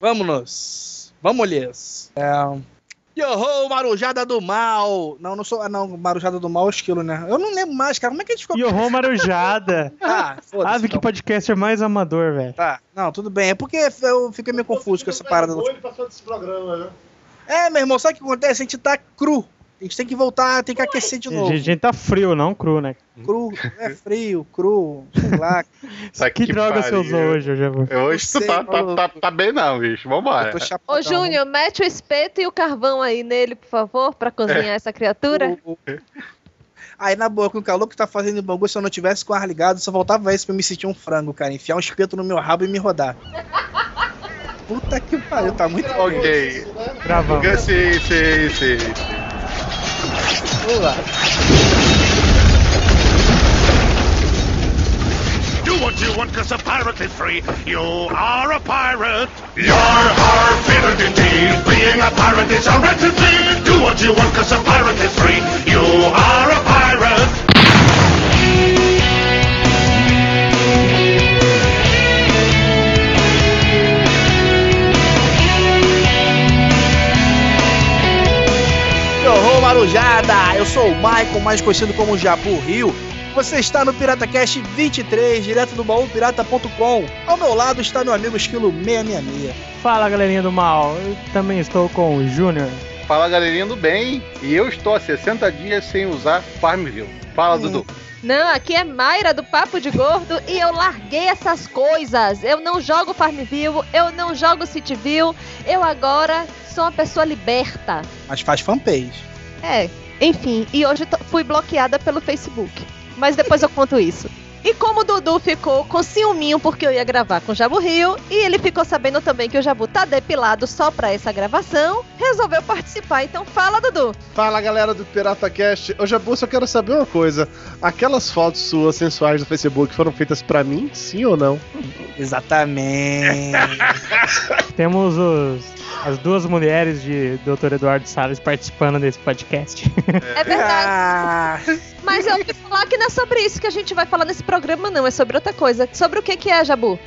Vamos. Vamos, É... Yoho, Marujada do Mal! Não, não sou. Ah, não, Marujada do Mal é o esquilo, né? Eu não lembro mais, cara. Como é que a gente ficou. Yoho Marujada! ah, foda-se. Ave, que então. podcaster mais amador, velho. Tá, não, tudo bem. É porque eu fiquei meio confuso com essa parada. do- Ele passou desse programa, né? É, meu irmão, sabe o que acontece? A gente tá cru. A gente tem que voltar, tem que aquecer de A novo. gente tá frio, não cru, né? Cru, é frio, cru, sei lá. Tá Que, droga você usou hoje, Jabu? Hoje tu Sei, tá, tá, tá, tá bem não, bicho. Vambora. Ô. Júnior, mete o espeto e o carvão aí nele, por favor, pra cozinhar essa criatura. O- o- Aí, na boa, com o calor que tá fazendo em Bangu, se eu não tivesse com o ar ligado, só voltava esse pra eu me sentir um frango, cara. Enfiar um espeto no meu rabo e me rodar. Puta que pariu, tá muito bom. Ok. Gravamos. Sim, sim, sim. Do what you want, cause a pirate is free. You are a pirate. You're our favorite indeed. Being a pirate is a right to. Do what you want, cause a pirate is free. You are a pirate. Yoho Marujada! Eu sou o Michael, mais conhecido como Jabu Rio. Você está no PirataCast 23, direto do baúpirata.com. Ao meu lado está meu amigo Esquilo 666. Fala, galerinha do mal. Eu também estou com o Júnior. Fala galerinha do bem. E eu estou há 60 dias sem usar Farmville. Fala, Hum. Dudu. Não, aqui é Mayra do Papo de Gordo e eu larguei essas coisas. Eu não jogo Farmville, eu não jogo Cityville, eu agora sou uma pessoa liberta. Mas faz fanpage. É, enfim, e hoje fui bloqueada pelo Facebook. Mas depois eu conto isso. E como o Dudu ficou com ciúminho porque eu ia gravar com o Jabu Rio, e ele ficou sabendo também que o Jabu tá depilado só pra essa gravação, resolveu participar. Então fala, Dudu. Fala galera do PirataCast. Ô Jabu, só quero saber uma coisa. Aquelas fotos suas sensuais do Facebook foram feitas pra mim, sim ou não? Exatamente. Temos os, as duas mulheres de Dr. Eduardo Salles participando desse podcast. É verdade. Ah, Mas eu ouvi falar que não é sobre isso que a gente vai falar nesse programa, não. É sobre outra coisa. Sobre o que que é, Jabu?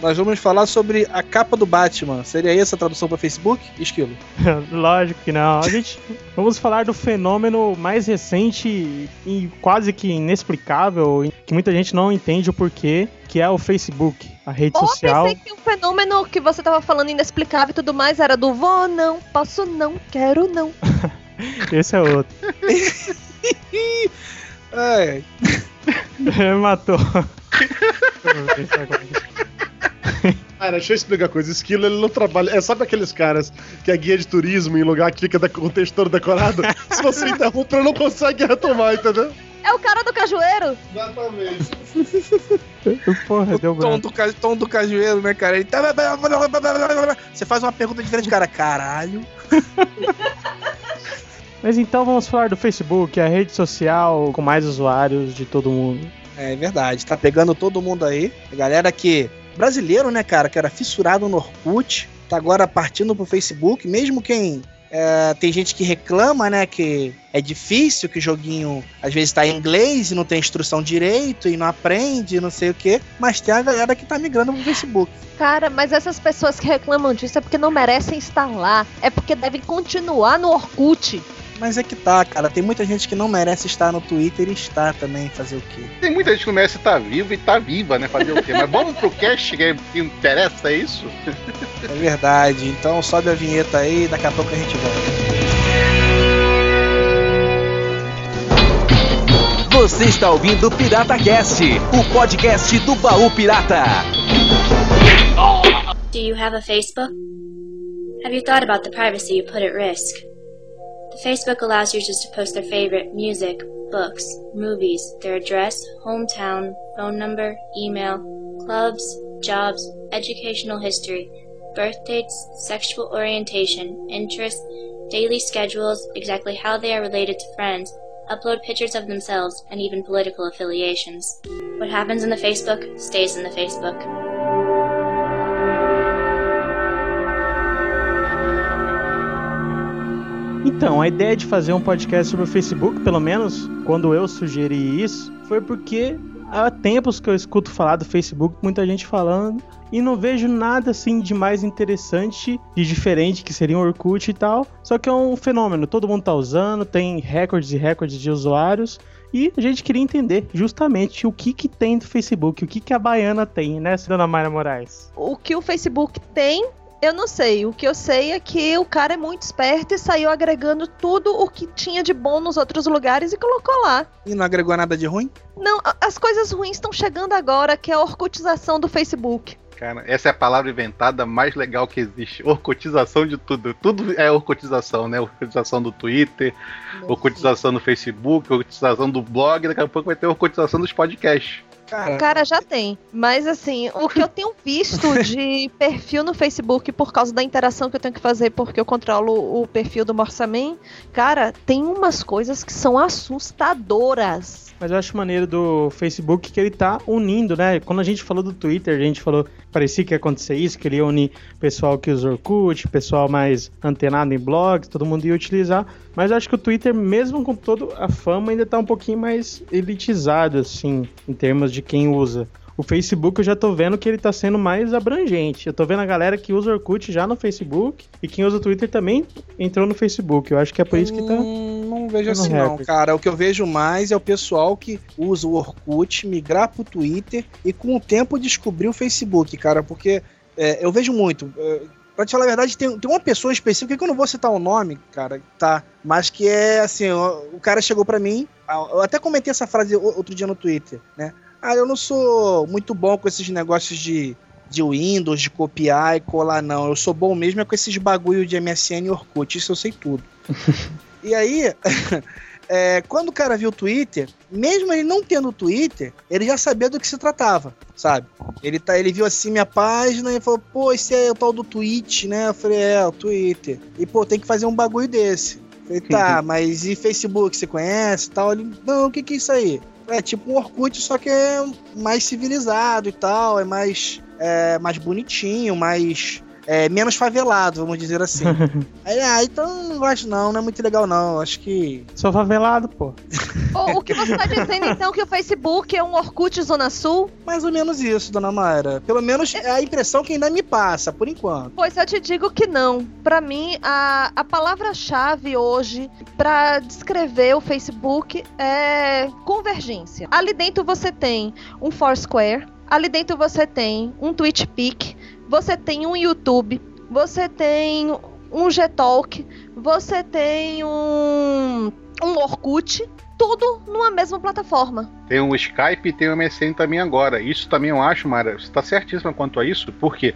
nós vamos falar sobre a capa do Batman. Seria essa a tradução para Facebook? Esquilo. Lógico que não. A gente vamos falar do fenômeno mais recente e quase que inexplicável, e que muita gente não entende o porquê, que é o Facebook, a rede Ou eu social. pensei que o fenômeno que você tava falando inexplicável e tudo mais era do vou não, posso não, quero não. Esse é outro. É, Matou. Cara, deixa eu explicar uma coisa. Esquilo, ele não trabalha. É, sabe aqueles caras que é guia de turismo em lugar que fica com o texto todo decorado? Se você interrompe, ele não consegue retomar, entendeu? É o cara do cajueiro? Exatamente. Porra, deu o tom branco. do, ca- tom do cajueiro, né, cara? Ele tá- Você faz uma pergunta diferente, cara. Caralho. Mas então vamos falar do Facebook, a rede social com mais usuários de todo mundo. É verdade, tá pegando todo mundo aí. A galera que. Brasileiro, né, cara, que era fissurado no Orkut, tá agora partindo pro Facebook, mesmo quem. é, tem gente que reclama, né, que é difícil, que o joguinho às vezes tá em inglês e não tem instrução direito e não aprende, não sei o que. Mas tem a galera que tá migrando pro Facebook. Cara, mas essas pessoas que reclamam disso é porque não merecem estar lá. É porque devem continuar no Orkut. Mas é que tá, cara. Tem muita gente que não merece estar no Twitter e está também, fazer o quê? Tem muita gente que não merece estar vivo e tá viva, né? Fazer o quê? Mas vamos pro cast que interessa é isso? É verdade. Então sobe a vinheta aí, daqui a pouco a gente volta. Você está ouvindo o Pirata Cast, o podcast do Baú Pirata. Do you have a Facebook? Have you thought about the privacy you put at risk? Facebook allows users to post their favorite music, books, movies, their address, hometown, phone number, email, clubs, jobs, educational history, birth dates, sexual orientation, interests, daily schedules, exactly how they are related to friends, upload pictures of themselves, and even political affiliations. What happens in the Facebook stays in the Facebook. Então, a ideia de fazer um podcast sobre o Facebook, pelo menos quando eu sugeri isso, foi porque há tempos que eu escuto falar do Facebook, muita gente falando, e não vejo nada assim de mais interessante e diferente que seria um Orkut e tal. Só que é um fenômeno, todo mundo tá usando, tem recordes e recordes de usuários. E a gente queria entender justamente o que que tem do Facebook, o que que a Baiana tem, né, dona Mayra Moraes? O que o Facebook tem, eu não sei. O que eu sei é que o cara é muito esperto e saiu agregando tudo o que tinha de bom nos outros lugares e colocou lá. E não agregou nada de ruim? Não, as coisas ruins estão chegando agora, que é a orcutização do Facebook. Cara, essa é a palavra inventada mais legal que existe. Orcotização de tudo. Tudo é orcotização, né? Orcotização do Twitter, orcotização do Facebook, orcotização do blog, daqui a pouco vai ter orcotização dos podcasts. Cara, O cara já tem. Mas assim, o que eu tenho visto de perfil no Facebook por causa da interação que eu tenho que fazer, porque eu controlo o perfil do Morsaman, cara, tem umas coisas que são assustadoras. Mas eu acho maneiro do Facebook que ele tá unindo, né? Quando a gente falou do Twitter, a gente falou, parecia que ia acontecer isso, que ele ia unir pessoal que usa Orkut, pessoal mais antenado em blogs, todo mundo ia utilizar. Mas eu acho que o Twitter, mesmo com toda a fama, ainda tá um pouquinho mais elitizado, assim, em termos de quem usa. O Facebook eu já tô vendo que ele tá sendo mais abrangente. Eu tô vendo a galera que usa Orkut já no Facebook e quem usa o Twitter também entrou no Facebook. Eu acho que é por isso que tá. Hum, não vejo assim não, cara. O que eu vejo mais é o pessoal que usa o Orkut, migrar pro Twitter e com o tempo descobrir o Facebook, cara, porque é, eu vejo muito. É, pra te falar a verdade, tem, tem uma pessoa específica que eu não vou citar o nome, cara, tá? Mas que é assim, o, o cara chegou pra mim, eu até comentei essa frase outro dia no Twitter, né? Ah, eu não sou muito bom com esses negócios de, de Windows, de copiar e colar, não. Eu sou bom mesmo é com esses bagulho de MSN e Orkut, isso eu sei tudo. E aí, é, quando o cara viu o Twitter, mesmo ele não tendo o Twitter, ele já sabia do que se tratava, sabe? Ele, tá, ele viu assim minha página e falou, pô, esse é o tal do Twitch, né? Eu falei, é, o Twitter. E, pô, tem que fazer um bagulho desse. Eu falei, tá, mas e Facebook, você conhece e tal? Ele, não, o que que é isso aí? É tipo um Orkut, só que é mais civilizado e tal, é mais, é, mais bonitinho, mais... é, menos favelado, vamos dizer assim. Aí, ah, então não gosto não, não é muito legal não. Acho que. Sou favelado, pô. Ô, o que você tá dizendo então que o Facebook é um Orkut Zona Sul? Mais ou menos isso, dona Mayra. Pelo menos é a impressão que ainda me passa, por enquanto. Pois eu te digo que não. Pra mim, a, a palavra-chave hoje pra descrever o Facebook é convergência. Ali dentro você tem um Foursquare, ali dentro você tem um TwitchPic, você tem um YouTube, você tem um Gtalk, você tem um, um Orkut, tudo numa mesma plataforma. Tem o Skype e tem o MSN também agora. Isso também eu acho, Mara, você está certíssima quanto a isso, porque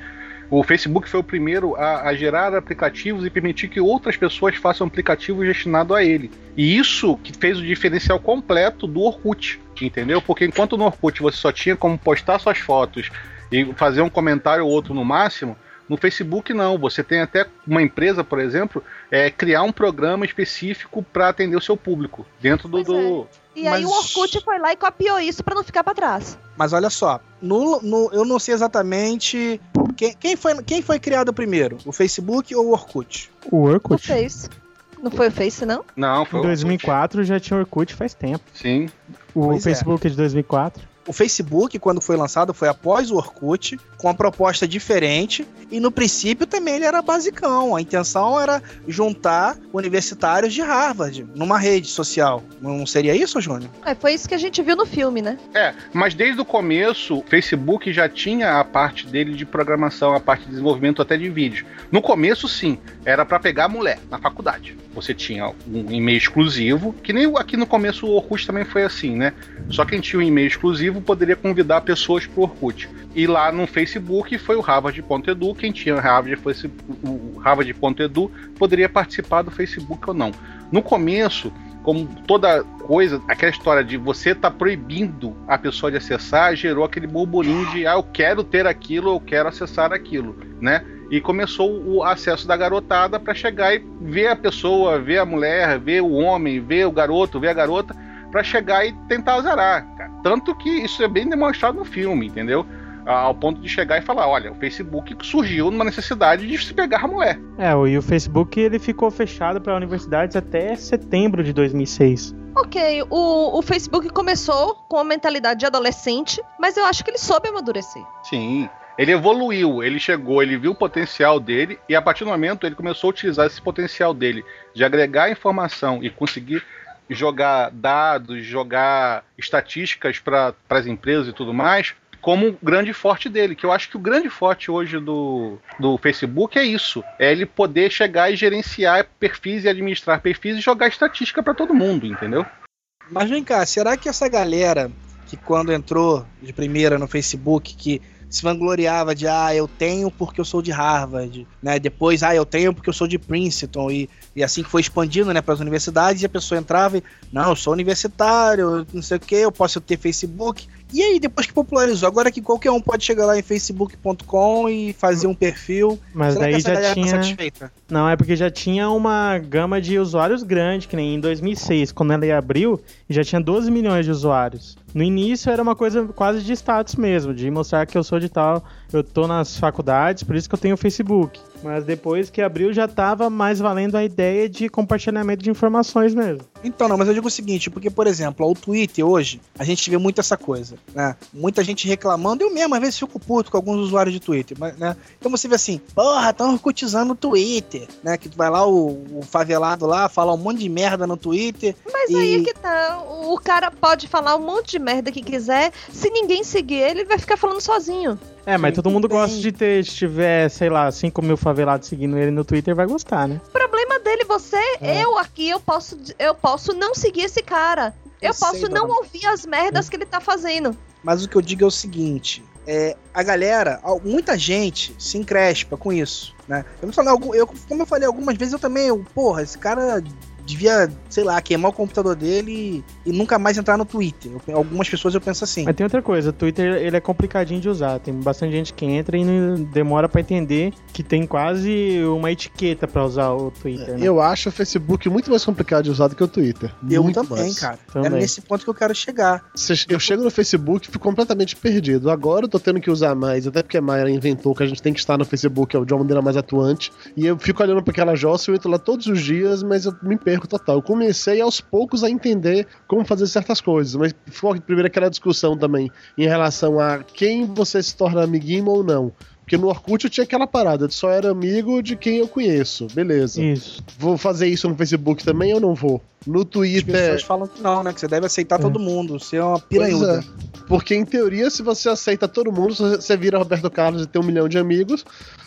o Facebook foi o primeiro a, a gerar aplicativos e permitir que outras pessoas façam aplicativos destinados a ele. E isso que fez o diferencial completo do Orkut, entendeu? Porque enquanto no Orkut você só tinha como postar suas fotos e fazer um comentário ou outro no máximo, no Facebook não. Você tem até uma empresa, por exemplo, é, criar um programa específico para atender o seu público dentro do, do, E aí Mas- o Orkut foi lá e copiou isso pra não ficar pra trás. Mas olha só, no, no- eu não sei exatamente quem, quem foi, quem foi criado primeiro, o Facebook ou o Orkut? O O Orkut. Face. Não foi o Face, não? Não, Em foi o 2004 já tinha Orkut faz tempo. Sim. O Pois é. Facebook é de 2004. O Facebook, quando foi lançado, foi após o Orkut, com uma proposta diferente, e no princípio também ele era basicão. A intenção era juntar universitários de Harvard numa rede social. Não seria isso, Júnior? É, foi isso que a gente viu no filme, né? É, mas desde o começo, o Facebook já tinha a parte dele de programação, a parte de desenvolvimento até de vídeo. No começo, sim, era para pegar mulher na faculdade. Você tinha um e-mail exclusivo, que nem o- aqui no começo o Orkut também foi assim, né? Só quem tinha um e-mail exclusivo poderia convidar pessoas pro Orkut. E lá no Facebook foi o Harvard.edu, quem tinha Harvard, fosse o Harvard.edu poderia participar do Facebook ou não. No começo, como toda coisa, aquela história de você tá proibindo a pessoa de acessar, gerou aquele burburinho de ah, eu quero ter aquilo, eu quero acessar aquilo, né? E começou o acesso da garotada para chegar e ver a pessoa, ver a mulher, ver o homem, ver o garoto, ver a garota, para chegar e tentar zerar. cara. Tanto que isso é bem demonstrado no filme, entendeu? Ao ponto de chegar e falar: olha, o Facebook surgiu numa necessidade de se pegar a mulher. É, e o Facebook ele ficou fechado para universidades até setembro de 2006. Ok, o, o Facebook começou com a mentalidade de adolescente, mas eu acho que ele soube amadurecer. Sim. Ele evoluiu, ele chegou, ele viu o potencial dele e a partir do momento ele começou a utilizar esse potencial dele de agregar informação e conseguir jogar dados, jogar estatísticas para as empresas e tudo mais, como um grande forte dele. Que eu acho que o grande forte hoje do, do Facebook é isso: é ele poder chegar e gerenciar perfis e administrar perfis e jogar estatística para todo mundo, entendeu? Mas vem cá, será que essa galera que quando entrou de primeira no Facebook, que se vangloriava de ah, eu tenho porque eu sou de Harvard, né? Depois, ah, eu tenho porque eu sou de Princeton e, e assim que foi expandindo, né, para as universidades, e a pessoa entrava e não, eu sou universitário, não sei o que, eu posso ter Facebook. E aí, depois que popularizou, agora que qualquer um pode chegar lá em facebook.com e fazer um perfil. Mas Será daí já galera tinha- tá satisfeita? Não, é porque já tinha uma gama de usuários grande, que nem em 2006, quando ela abriu, já tinha 12 milhões de usuários. No início era uma coisa quase de status mesmo, de mostrar que eu sou de tal, eu tô nas faculdades, por isso que eu tenho o Facebook. Mas depois que abriu já tava mais valendo a ideia de compartilhamento de informações mesmo. Então, não, mas eu digo o seguinte, porque, por exemplo, ó, o Twitter hoje, a gente vê muito essa coisa, né? Muita gente reclamando, eu mesmo às vezes fico puto com alguns usuários de Twitter, mas, né? Então você vê assim, porra, tão orcutizando o Twitter, né? Que tu vai lá, o, o favelado lá, fala um monte de merda no Twitter. Mas E- aí é que tá. O cara pode falar um monte de merda que quiser. Se ninguém seguir ele, ele vai ficar falando sozinho. É, mas todo mundo gosta de ter, se tiver, sei lá, 5 mil favelados seguindo ele no Twitter, vai gostar, né? O problema dele, você, É. eu aqui, eu posso, eu posso não seguir esse cara. Eu, Eu posso sei, não dona. ouvir as merdas que ele tá fazendo. Mas o que eu digo é o seguinte: é, a galera, al- muita gente se encrespa com isso, né? Eu, não falei, algum- eu, como eu falei algumas vezes, eu também, eu, porra, esse cara devia, sei lá, queimar o computador dele e, e nunca mais entrar no Twitter. Eu- algumas pessoas eu penso assim. Mas tem outra coisa, o Twitter ele é complicadinho de usar. Tem bastante gente que entra e não demora pra entender que tem quase uma etiqueta pra usar o Twitter. Né? Eu acho o Facebook muito mais complicado de usar do que o Twitter. Eu Muito também, mais. cara. Também. É nesse ponto que eu quero chegar. Cê- Eu chego no Facebook e fico completamente perdido. Agora eu tô tendo que usar mais, até porque a Mayra inventou que a gente tem que estar no Facebook de uma maneira mais atuante. E eu fico olhando pra aquela jossa, eu entro lá todos os dias, mas eu me perco total. Eu comecei aos poucos a entender como fazer certas coisas, mas ficou primeiro aquela discussão também em relação a quem você se torna amiguinho ou não. Porque no Orkut eu tinha aquela parada, de só era amigo de quem eu conheço. Beleza. Isso. Vou fazer isso no Facebook também ou não vou? No As Twitter. pessoas falam que não, né? Que você deve aceitar É. todo mundo. Você é uma piranhuda. é. Porque, em teoria, se você aceita todo mundo, se você vira Roberto Carlos e tem um milhão de amigos,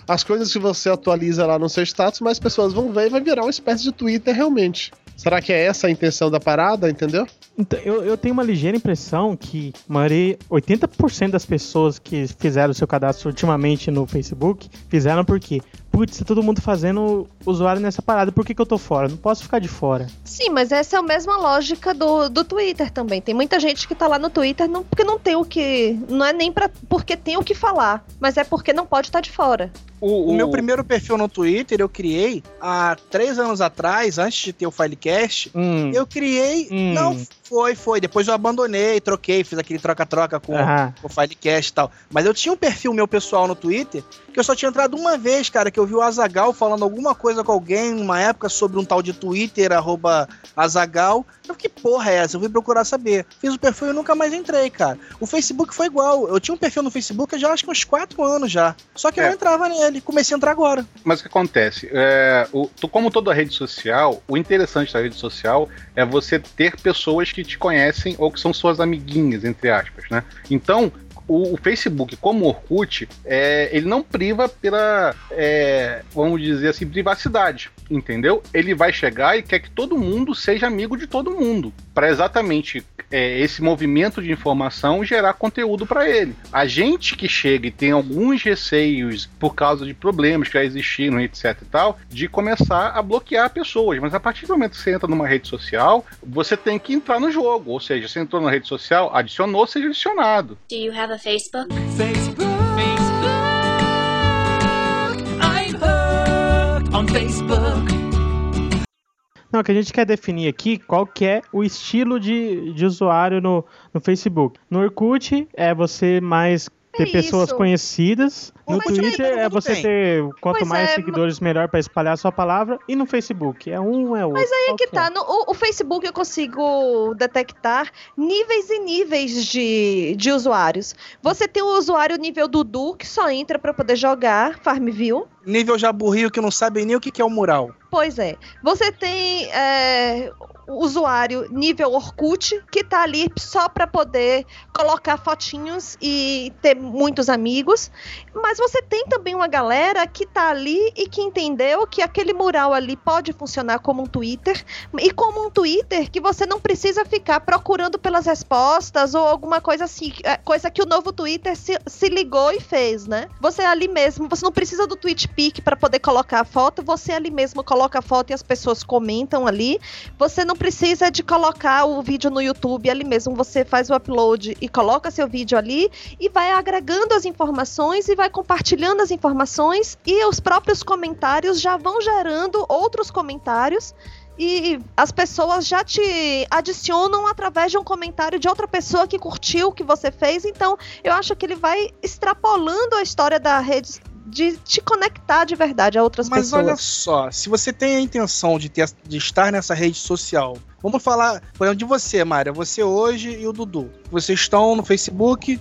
as coisas que você atualiza lá no seu status, mais pessoas vão ver e vai virar uma espécie de Twitter realmente. Será que é essa a intenção da parada, entendeu? Então, eu, eu tenho uma ligeira impressão que a maioria, 80% das pessoas que fizeram seu cadastro ultimamente no Facebook fizeram porque, putz, tá todo mundo fazendo usuário nessa parada, por que, que eu tô fora? Não posso ficar de fora. Sim, mas essa é a mesma lógica do, do Twitter também. Tem muita gente que tá lá no Twitter não, porque não tem o que. Não é nem pra, porque tem o que falar, mas é porque não pode estar de fora. O meu primeiro perfil no Twitter eu criei há três anos atrás, antes de ter o Filecast. Hum, Eu criei. Hum. Não, foi, foi. Depois eu abandonei, troquei, fiz aquele troca-troca com, com o Filecast e tal. Mas eu tinha um perfil meu pessoal no Twitter que eu só tinha entrado uma vez, cara, que eu vi o Azagal falando alguma coisa com alguém numa época sobre um tal de Twitter, arroba Azagal. Eu fiquei, que porra é essa? Eu fui procurar saber. Fiz o perfil e nunca mais entrei, cara. O Facebook foi igual. Eu tinha um perfil no Facebook já acho que uns 4 anos já. Só que eu É. não entrava nele. Comecei a entrar agora. Mas o que acontece? É, o- tu- como toda rede social, o interessante da rede social é você ter pessoas que te conhecem ou que são suas amiguinhas, entre aspas, né? Então, o, o Facebook, como o Orkut, é, ele não priva pela, é, vamos dizer assim, privacidade, entendeu? Ele vai chegar e quer que todo mundo seja amigo de todo mundo, para exatamente é, esse movimento de informação gerar conteúdo para ele. A gente que chega e tem alguns receios por causa de problemas que já existiram, etc e tal, de começar a bloquear pessoas. Mas a partir do momento que você entra numa rede social, você tem que entrar no jogo. Ou seja, você entrou na rede social, adicionou, seja adicionado. Do you have a Facebook? Facebook. I'm hooked on Facebook. Não, o que a gente quer definir aqui qual que é o estilo de, de usuário no, no Facebook. No Orkut é você mais ter É pessoas isso. conhecidas. No Twitter é você tem. ter quanto Pois mais é, seguidores melhor pra espalhar a sua palavra. E no Facebook é um é outro. Mas aí é que tá. No, o, o Facebook eu consigo detectar níveis e níveis de, de usuários. Você tem o usuário nível Dudu, que só entra pra poder jogar Farmville. Nível Jaburrio que não sabe nem o que que é o mural. Pois é. Você tem é, usuário nível Orkut, que tá ali só para poder colocar fotinhos e ter muitos amigos. Mas você tem também uma galera que tá ali e que entendeu que aquele mural ali pode funcionar como um Twitter. E como um Twitter que você não precisa ficar procurando pelas respostas ou alguma coisa assim. é, Coisa que o novo Twitter se, se ligou e fez, né? Você ali mesmo, você não precisa do TweetPic para poder colocar a foto, você ali mesmo coloca a foto e as pessoas comentam ali. Você não precisa de colocar o vídeo no YouTube ali mesmo, você faz o upload e coloca seu vídeo ali e vai agregando as informações e vai compartilhando as informações e os próprios comentários já vão gerando outros comentários e as pessoas já te adicionam através de um comentário de outra pessoa que curtiu o que você fez. Então, eu acho que ele vai extrapolando a história da rede de te conectar de verdade a outras Mas pessoas. olha só, se você tem a intenção de, ter, de estar nessa rede social, vamos falar, por exemplo, de você, Mária, você hoje e o Dudu. Vocês estão no Facebook,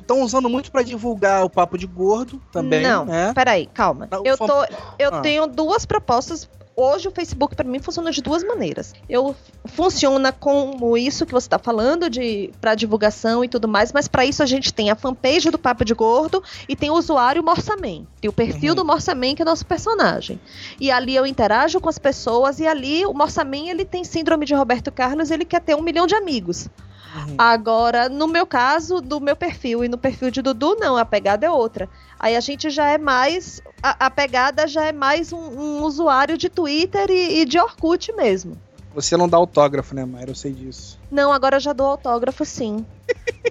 estão usando muito para divulgar o papo de gordo também, Não, né? peraí, calma. Não, Eu, tô, eu Ah. tenho duas propostas. Hoje o Facebook para mim funciona de duas maneiras. Eu funciona como isso que você está falando de para divulgação e tudo mais, mas para isso a gente tem a fanpage do Papo de Gordo e tem o usuário Morsaman. Tem o perfil Uhum. do Morsaman que é nosso personagem. E ali eu interajo com as pessoas e ali o Morsaman ele tem síndrome de Roberto Carlos, ele quer ter um milhão de amigos. Uhum. Agora, no meu caso, do meu perfil e no perfil de Dudu, não, a pegada é outra. Aí a gente já é mais. A, a pegada já é mais um, um usuário de Twitter e, e de Orkut mesmo. Você não dá autógrafo, né, Mária? Eu sei disso. Não, agora eu já dou autógrafo sim.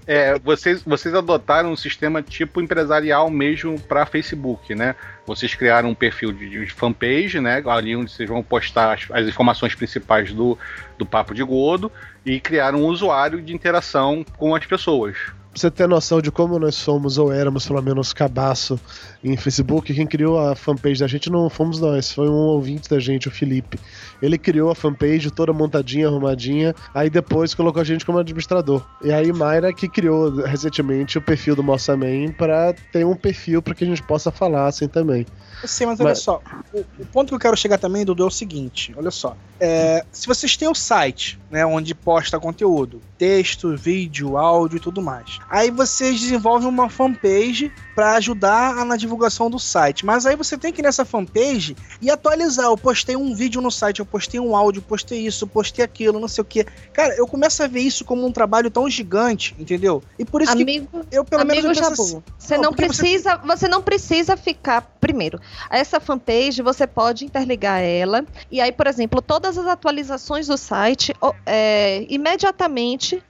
É, vocês, vocês adotaram um sistema tipo empresarial mesmo para Facebook, né? Vocês criaram um perfil de, de fanpage, né? Ali onde vocês vão postar as, as informações principais do, do Papo de Gordo e criaram um usuário de interação com as pessoas. Pra você ter noção de como nós somos, ou éramos pelo menos cabaço em Facebook, quem criou a fanpage da gente não fomos nós, foi um ouvinte da gente, o Felipe. Ele criou a fanpage toda montadinha, arrumadinha, aí depois colocou a gente como administrador. E aí Mayra que criou recentemente o perfil do Mossaman pra ter um perfil pra que a gente possa falar assim também. Eu sei, mas olha Mas- só. O, o ponto que eu quero chegar também, Dudu, é o seguinte: olha só. É, se vocês têm o site, né, onde posta conteúdo, texto, vídeo, áudio e tudo mais. Aí vocês desenvolvem uma fanpage para ajudar na divulgação do site. Mas aí você tem que ir nessa fanpage e atualizar. Eu postei um vídeo no site, eu postei um áudio, eu postei isso, eu postei aquilo, não sei o que. Cara, eu começo a ver isso como um trabalho tão gigante, entendeu? E por isso Amigo, que eu, pelo menos, amigo eu penso Jabu, assim, você Não, não, porque você- precisa, você... não precisa ficar primeiro. Essa fanpage você pode interligar ela e aí, por exemplo, todas as atualizações do site, é, imediatamente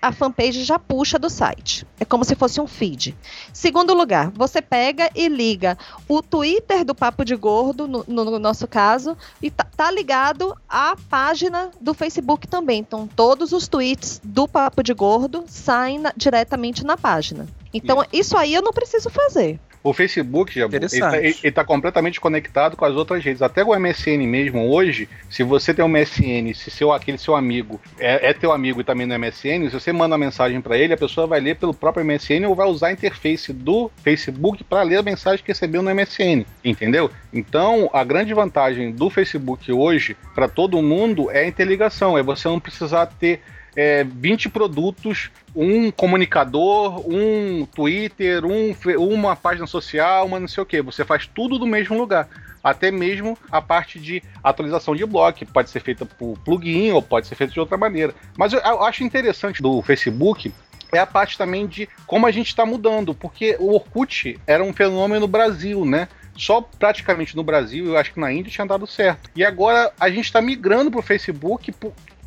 a fanpage já puxa do site. É como se fosse um feed. Segundo lugar, você pega e liga o Twitter do Papo de Gordo, no, no nosso caso, e tá, tá ligado à página do Facebook também. Então, todos os tweets do Papo de Gordo saem na- diretamente na página. Então, isso aí eu não preciso fazer. O Facebook, Jabu, ele Interessante. tá, tá completamente conectado com as outras redes. Até o MSN mesmo, hoje, se você tem um MSN, se seu, aquele seu amigo é, é teu amigo e também no MSN, se você manda uma mensagem para ele, a pessoa vai ler pelo próprio MSN ou vai usar a interface do Facebook para ler a mensagem que recebeu no MSN, entendeu? Então, a grande vantagem do Facebook hoje para todo mundo é a interligação, é você não precisar ter é, 20 produtos, um comunicador, um Twitter, um, uma página social, uma não sei o que. Você faz tudo do mesmo lugar. Até mesmo a parte de atualização de que pode ser feita por plugin ou pode ser feita de outra maneira. Mas eu, eu acho interessante do Facebook é a parte também de como a gente está mudando, porque o Orkut era um fenômeno no Brasil, né? Só praticamente no Brasil, eu acho que na Índia tinha dado certo. E agora a gente está migrando para o Facebook,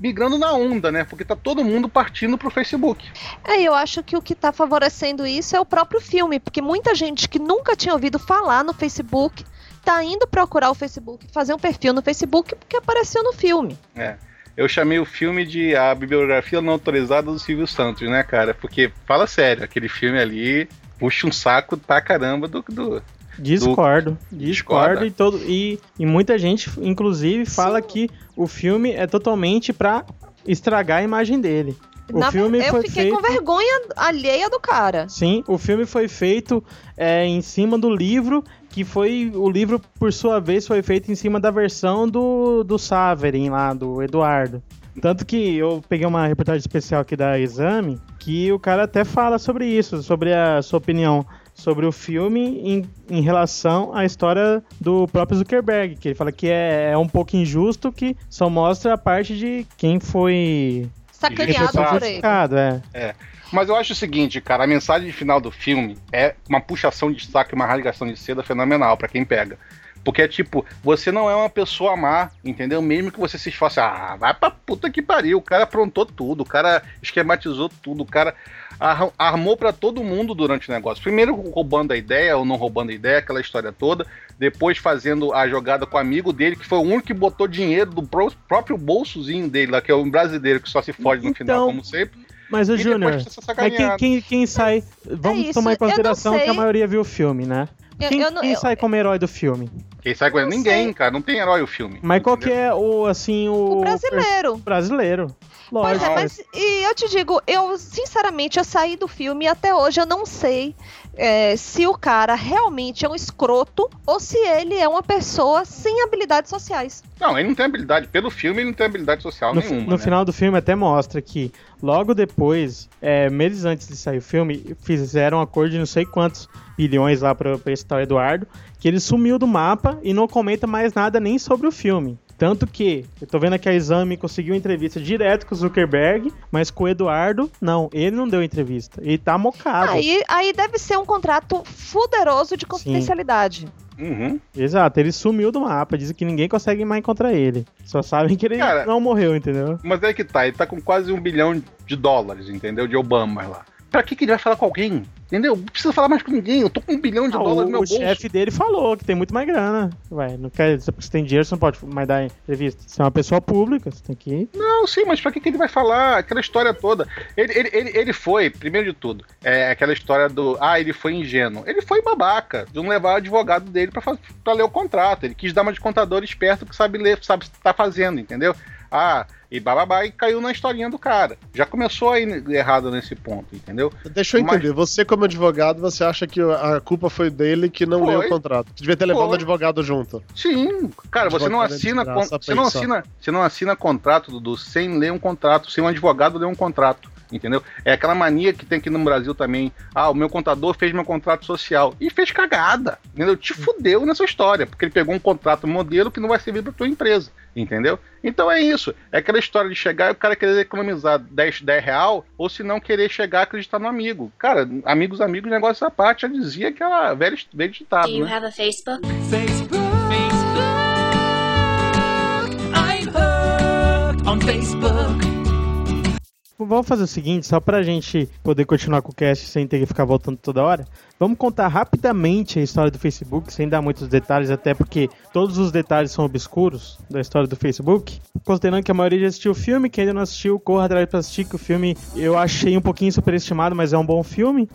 migrando na onda, né? Porque tá todo mundo partindo pro Facebook. É, eu acho que o que está favorecendo isso é o próprio filme, porque muita gente que nunca tinha ouvido falar no Facebook tá indo procurar o Facebook, fazer um perfil no Facebook porque apareceu no filme. É. Eu chamei o filme de a bibliografia não autorizada do Silvio Santos, né, cara? Porque, fala sério, aquele filme ali puxa um saco pra caramba do. do... Discordo, discordo Discorda? e todo e, e muita gente, inclusive, fala que o filme é totalmente pra estragar a imagem dele. O Na filme eu foi fiquei feito, com vergonha alheia do cara. sim, o filme foi feito é, em cima do livro, que foi o livro por sua vez foi feito em cima da versão do do Saverin lá, do Eduardo. Tanto que eu peguei uma reportagem especial aqui da Exame, que o cara até fala sobre isso, sobre a sua opinião sobre o filme em, em relação à história do próprio Zuckerberg, que ele fala que é, é um pouco injusto, que só mostra a parte de quem foi Sacaneado por ele. justificado, é. Mas eu acho o seguinte, cara, a mensagem final do filme é uma puxação de saco e uma rasgação de seda fenomenal pra quem pega. Porque é tipo, você não é uma pessoa má, entendeu? Mesmo que você se esforce, ah, vai pra puta que pariu, o cara aprontou tudo, o cara esquematizou tudo, o cara ar- armou pra todo mundo durante o negócio. Primeiro roubando a ideia ou não roubando a ideia, aquela história toda, depois fazendo a jogada com o amigo dele, que foi o único que botou dinheiro do pró- próprio bolsozinho dele lá, que é um brasileiro que só se fode no final, Então, como sempre. Mas o Júnior, quem, quem, quem sai. Vamos isso, tomar em consideração que a maioria viu o filme, né? Eu- Quem, eu não- quem eu- sai como herói do filme? Quem sai com ele? Não Ninguém, sei. cara. Não tem herói o filme. Mas qual que é o, assim, o... O brasileiro. brasileiro. Pois Lógico. é, mas e eu te digo, eu sinceramente eu saí do filme e até hoje eu não sei é, se o cara realmente é um escroto ou se ele é uma pessoa sem habilidades sociais. Não, ele não tem habilidade. Pelo filme, ele não tem habilidade social No, nenhuma. no né? final do filme até mostra que logo depois, é, meses antes de sair o filme, fizeram um acordo de não sei quantos bilhões lá pra esse tal Eduardo, que ele sumiu do mapa e não comenta mais nada nem sobre o filme. Tanto que, eu tô vendo aqui a Exame conseguiu entrevista direto com o Zuckerberg, mas com o Eduardo, não, ele não deu entrevista. Ele tá mocado. Aí, aí deve ser um contrato fuderoso de confidencialidade. Uhum. Exato, ele sumiu do mapa, dizem que ninguém consegue mais encontrar ele. Só sabem que ele Cara- não morreu, entendeu? Mas é que tá, ele tá com quase um bilhão de dólares, entendeu? De Obama lá. Pra que, que ele vai falar com alguém? Entendeu? Não precisa falar mais com ninguém. Eu tô com um bilhão de Ah, dólares no o meu o bolso. chefe dele falou que tem muito mais grana. Ué, não quer dizer porque você tem dinheiro, você não pode mais dar entrevista. Você é uma pessoa pública, você tem que. Não, sim, mas pra que, que ele vai falar aquela história toda? Ele, ele, ele, ele foi, primeiro de tudo, é aquela história do. Ah, ele foi ingênuo. Ele foi babaca de não levar o advogado dele pra, fa- pra ler o contrato. Ele quis dar uma de contador esperto que sabe ler, sabe o que tá fazendo, entendeu? Ah, e bababá, e caiu na historinha do cara. Já começou aí errado nesse ponto, entendeu? Deixa eu Mas- entender, você como advogado, você acha que a culpa foi dele que não Foi. leu o contrato? Que devia ter levado Foi. o advogado junto. Sim, cara, você não é assina, con- você não assina, você não assina contrato, Dudu, sem ler um contrato, sem um advogado ler um contrato, entendeu? É aquela mania que tem aqui no Brasil também. Ah, o meu contador fez meu contrato social e fez cagada, entendeu? Te fudeu nessa história, porque ele pegou um contrato modelo que não vai servir para tua empresa, entendeu? Então é isso, é aquela história de chegar e o cara querer economizar 10, 10 real, ou se não querer chegar e acreditar no amigo. Cara, amigos, amigos, negócio à parte, já dizia aquela velha, velho ditado, Do you né? have a Facebook? Facebook. Facebook. I'm hooked on Facebook. Vamos fazer o seguinte, só pra gente poder continuar com o cast sem ter que ficar voltando toda hora. Vamos contar rapidamente a história do Facebook, sem dar muitos detalhes, até porque todos os detalhes são obscuros da história do Facebook. Considerando que a maioria já assistiu o filme, quem ainda não assistiu, corra atrás pra assistir, que o filme eu achei um pouquinho superestimado, mas é um bom filme.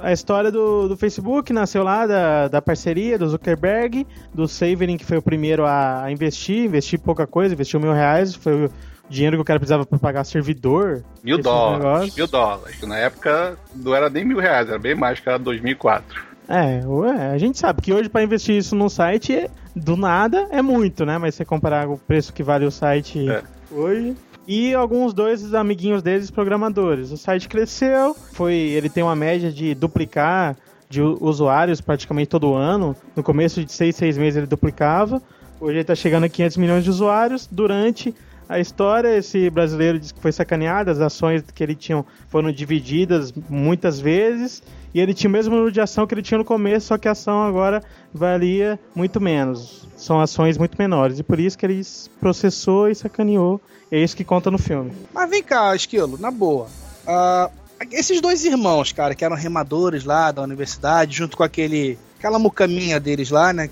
A história do, do Facebook nasceu lá da, da parceria do Zuckerberg, do Saverin, que foi o primeiro a, investir, investir pouca coisa, investiu mil reais, foi dinheiro que o cara precisava pra pagar servidor. Mil dólares, mil dólares. Na época não era nem mil reais, era bem mais, que era 2004. É, ué, a gente sabe que hoje pra investir isso num site, do nada, é muito, né? Mas se você comparar o preço que vale o site É. hoje. E alguns dois amiguinhos deles, programadores. O site cresceu, foi, ele tem uma média de duplicar de usuários praticamente todo ano. No começo de seis, seis meses ele duplicava. Hoje ele tá chegando a 500 milhões de usuários. Durante a história, esse brasileiro disse que foi sacaneado, as ações que ele tinha foram divididas muitas vezes. E ele tinha o mesmo número de ação que ele tinha no começo, só que a ação agora valia muito menos. São ações muito menores. E por isso que ele processou e sacaneou. É isso que conta no filme. Mas vem cá, Esquilo, na boa. Ah, esses dois irmãos, cara, que eram remadores lá da universidade, junto com aquele. aquela mucaminha deles lá, né?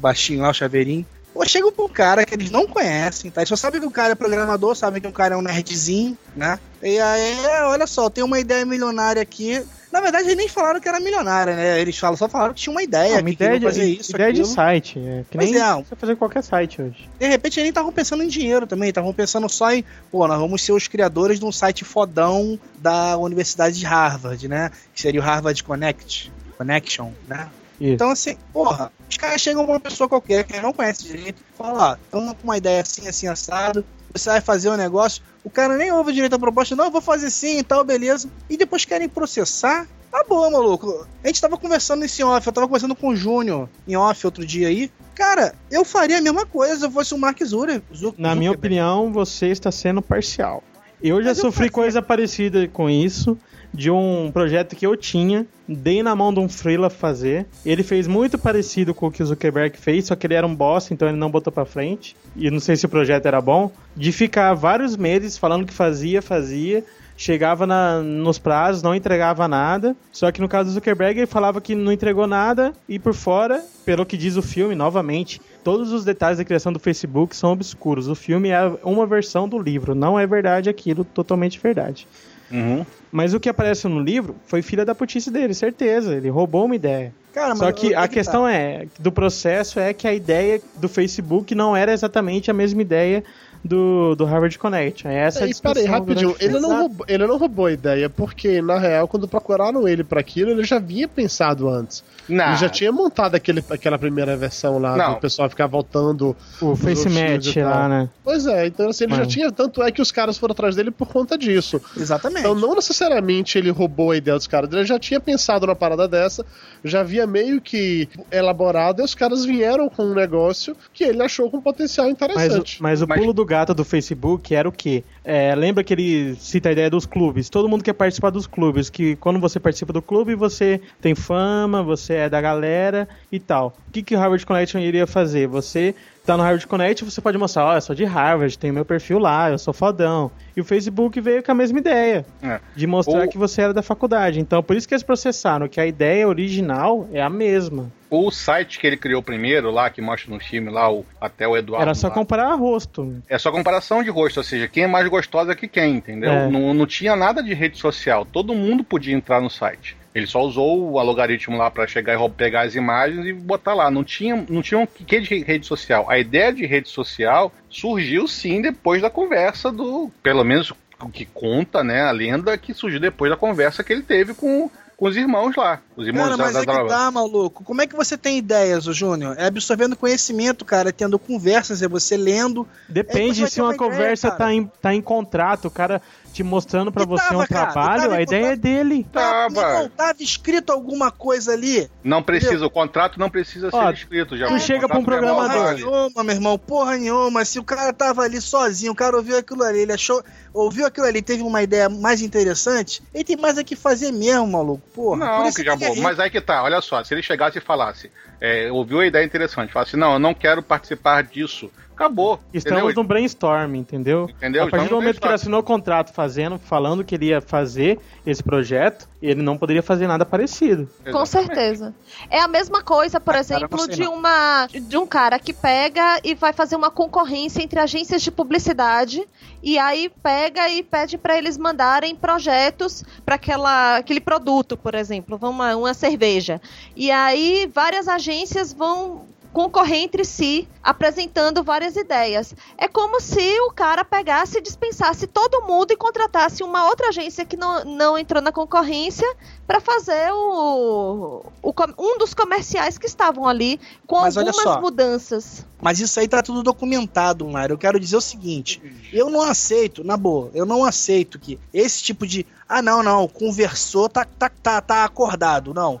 baixinho lá, o chaveirinho. Pô, chegam pra um cara que eles não conhecem, tá? Eles só sabem que o cara é programador, sabem que o cara é um nerdzinho, né? E aí, olha só, tem uma ideia milionária aqui. Na verdade, eles nem falaram que era milionária, né? Eles falam, só falaram que tinha uma ideia, Ah, uma ideia, de, fazer isso, ideia de site. É, que Pois nem é. você fazer qualquer site hoje. De repente, eles nem estavam pensando em dinheiro também, estavam pensando só em, pô, nós vamos ser os criadores de um site fodão da Universidade de Harvard, né? Que seria o Harvard Connect, Connection, né? Isso. Então, assim, porra, os caras chegam pra uma pessoa qualquer que não conhece direito, fala, ó, estamos com uma ideia assim, assim, assado, você vai fazer um negócio, o cara nem ouve direito a proposta, não, eu vou fazer sim e tal, beleza. E depois querem processar. Tá bom, maluco. A gente tava conversando nesse off, eu tava conversando com o Júnior em off outro dia aí. Cara, eu faria a mesma coisa se eu fosse o Mark Zucker. Na minha opinião, você está sendo parcial. Eu já Mas eu sofri fazia. coisa parecida com isso, de um projeto que eu tinha, dei na mão de um freela fazer. Ele fez muito parecido com o que o Zuckerberg fez, só que ele era um boss, então ele não botou pra frente. E não sei se o projeto era bom. De ficar vários meses falando que fazia, fazia. Chegava na- nos prazos, não entregava nada. Só que no caso do Zuckerberg, ele falava que não entregou nada. E por fora, pelo que diz o filme, novamente, todos os detalhes da criação do Facebook são obscuros. O filme é uma versão do livro, não é verdade aquilo, totalmente verdade. Uhum. Mas o que aparece no livro foi filha da putice dele, certeza. Ele roubou uma ideia. Cara, Só que a questão é, do processo é que a ideia do Facebook não era exatamente a mesma ideia do, do Harvard Connect. É essa a E peraí, rapidinho, ele não, roubou, ele não roubou a ideia, porque na real, quando procuraram ele pra aquilo, ele já havia pensado antes. Não. Ele já tinha montado aquele, aquela primeira versão lá, Não. do pessoal ficar voltando. O Face Match lá, tal. né? Pois é, então assim, ele já Mano. tinha. Tanto é que os caras foram atrás dele por conta disso. Exatamente. Então, não necessariamente ele roubou a ideia dos caras, ele já tinha pensado numa parada dessa, já havia meio que elaborado, e os caras vieram com um negócio que ele achou com potencial Mas, o- interessante. mas o Mas- pulo do gato do Facebook era o quê? É, lembra que ele cita a ideia dos clubes? Todo mundo quer participar dos clubes, que quando você participa do clube, você tem fama, você é da galera e tal. O que, que o Harvard Connection iria fazer? Você tá no Harvard Connect, você pode mostrar, ó, eu sou de Harvard, tem meu perfil lá, eu sou fodão. E o Facebook veio com a mesma ideia, É. de mostrar Ou- que você era da faculdade. Então, por isso que eles processaram, que a ideia original é a mesma. O site que ele criou primeiro, lá, que mostra no filme, lá, o, até o Eduardo. Era só lá, comparar rosto. É só comparação de rosto, ou seja, quem é mais gostosa que quem, entendeu? É. Não, não tinha nada de rede social, todo mundo podia entrar no site. Ele só usou o algoritmo lá para chegar e pegar as imagens e botar lá. Não tinha, não tinha um que de rede social. A ideia de rede social surgiu sim depois da conversa do, pelo menos o que conta, né, a lenda que surgiu depois da conversa que ele teve com, com os irmãos lá, os irmãos Cara, da, mas da é que droga. tá, maluco. Como é que você tem ideias, ô Júnior? É absorvendo conhecimento, cara, tendo conversas, é você lendo. Depende você vai se uma uma ideia, conversa cara. tá, em, tá em contrato, o cara te mostrando pra E você tava, um cara, trabalho, a ideia é dele. Tava. Não, tava escrito alguma coisa ali. Não precisa, o contrato não precisa Ó, ser escrito já. tu chega pra um verbal programador. Porra nenhuma, meu irmão, porra nenhuma. Se o cara tava ali sozinho, o cara ouviu aquilo ali, ele achou. Ouviu aquilo ali, teve uma ideia mais interessante, ele tem mais a que fazer mesmo, maluco. Porra. por Não, isso que já é. Mas aí que tá, olha só, se ele chegasse e falasse, é, ouviu a ideia interessante, falasse, não, eu não quero participar disso, acabou. Estamos entendeu? no brainstorm, entendeu? Entendeu? A partir Estamos do momento que ele assinou o contrato fazendo, falando que ele ia fazer esse projeto, ele não poderia fazer nada parecido. Com Exatamente. certeza. É a mesma coisa, por exemplo, de não. uma de um cara que pega e vai fazer uma concorrência entre agências de publicidade e aí pega e pede para eles mandarem projetos para aquela aquele produto, por exemplo, uma, uma cerveja. E aí várias agências vão concorrer entre si, apresentando várias ideias. É como se o cara pegasse e dispensasse todo mundo e contratasse uma outra agência que não, não entrou na concorrência para fazer o, o um dos comerciais que estavam ali com Mas algumas mudanças. Mas isso aí tá tudo documentado, Mário. Eu quero dizer o seguinte: eu não aceito, na boa, eu não aceito que esse tipo de. Ah, não, não, conversou, tá, tá, tá, tá acordado. Não.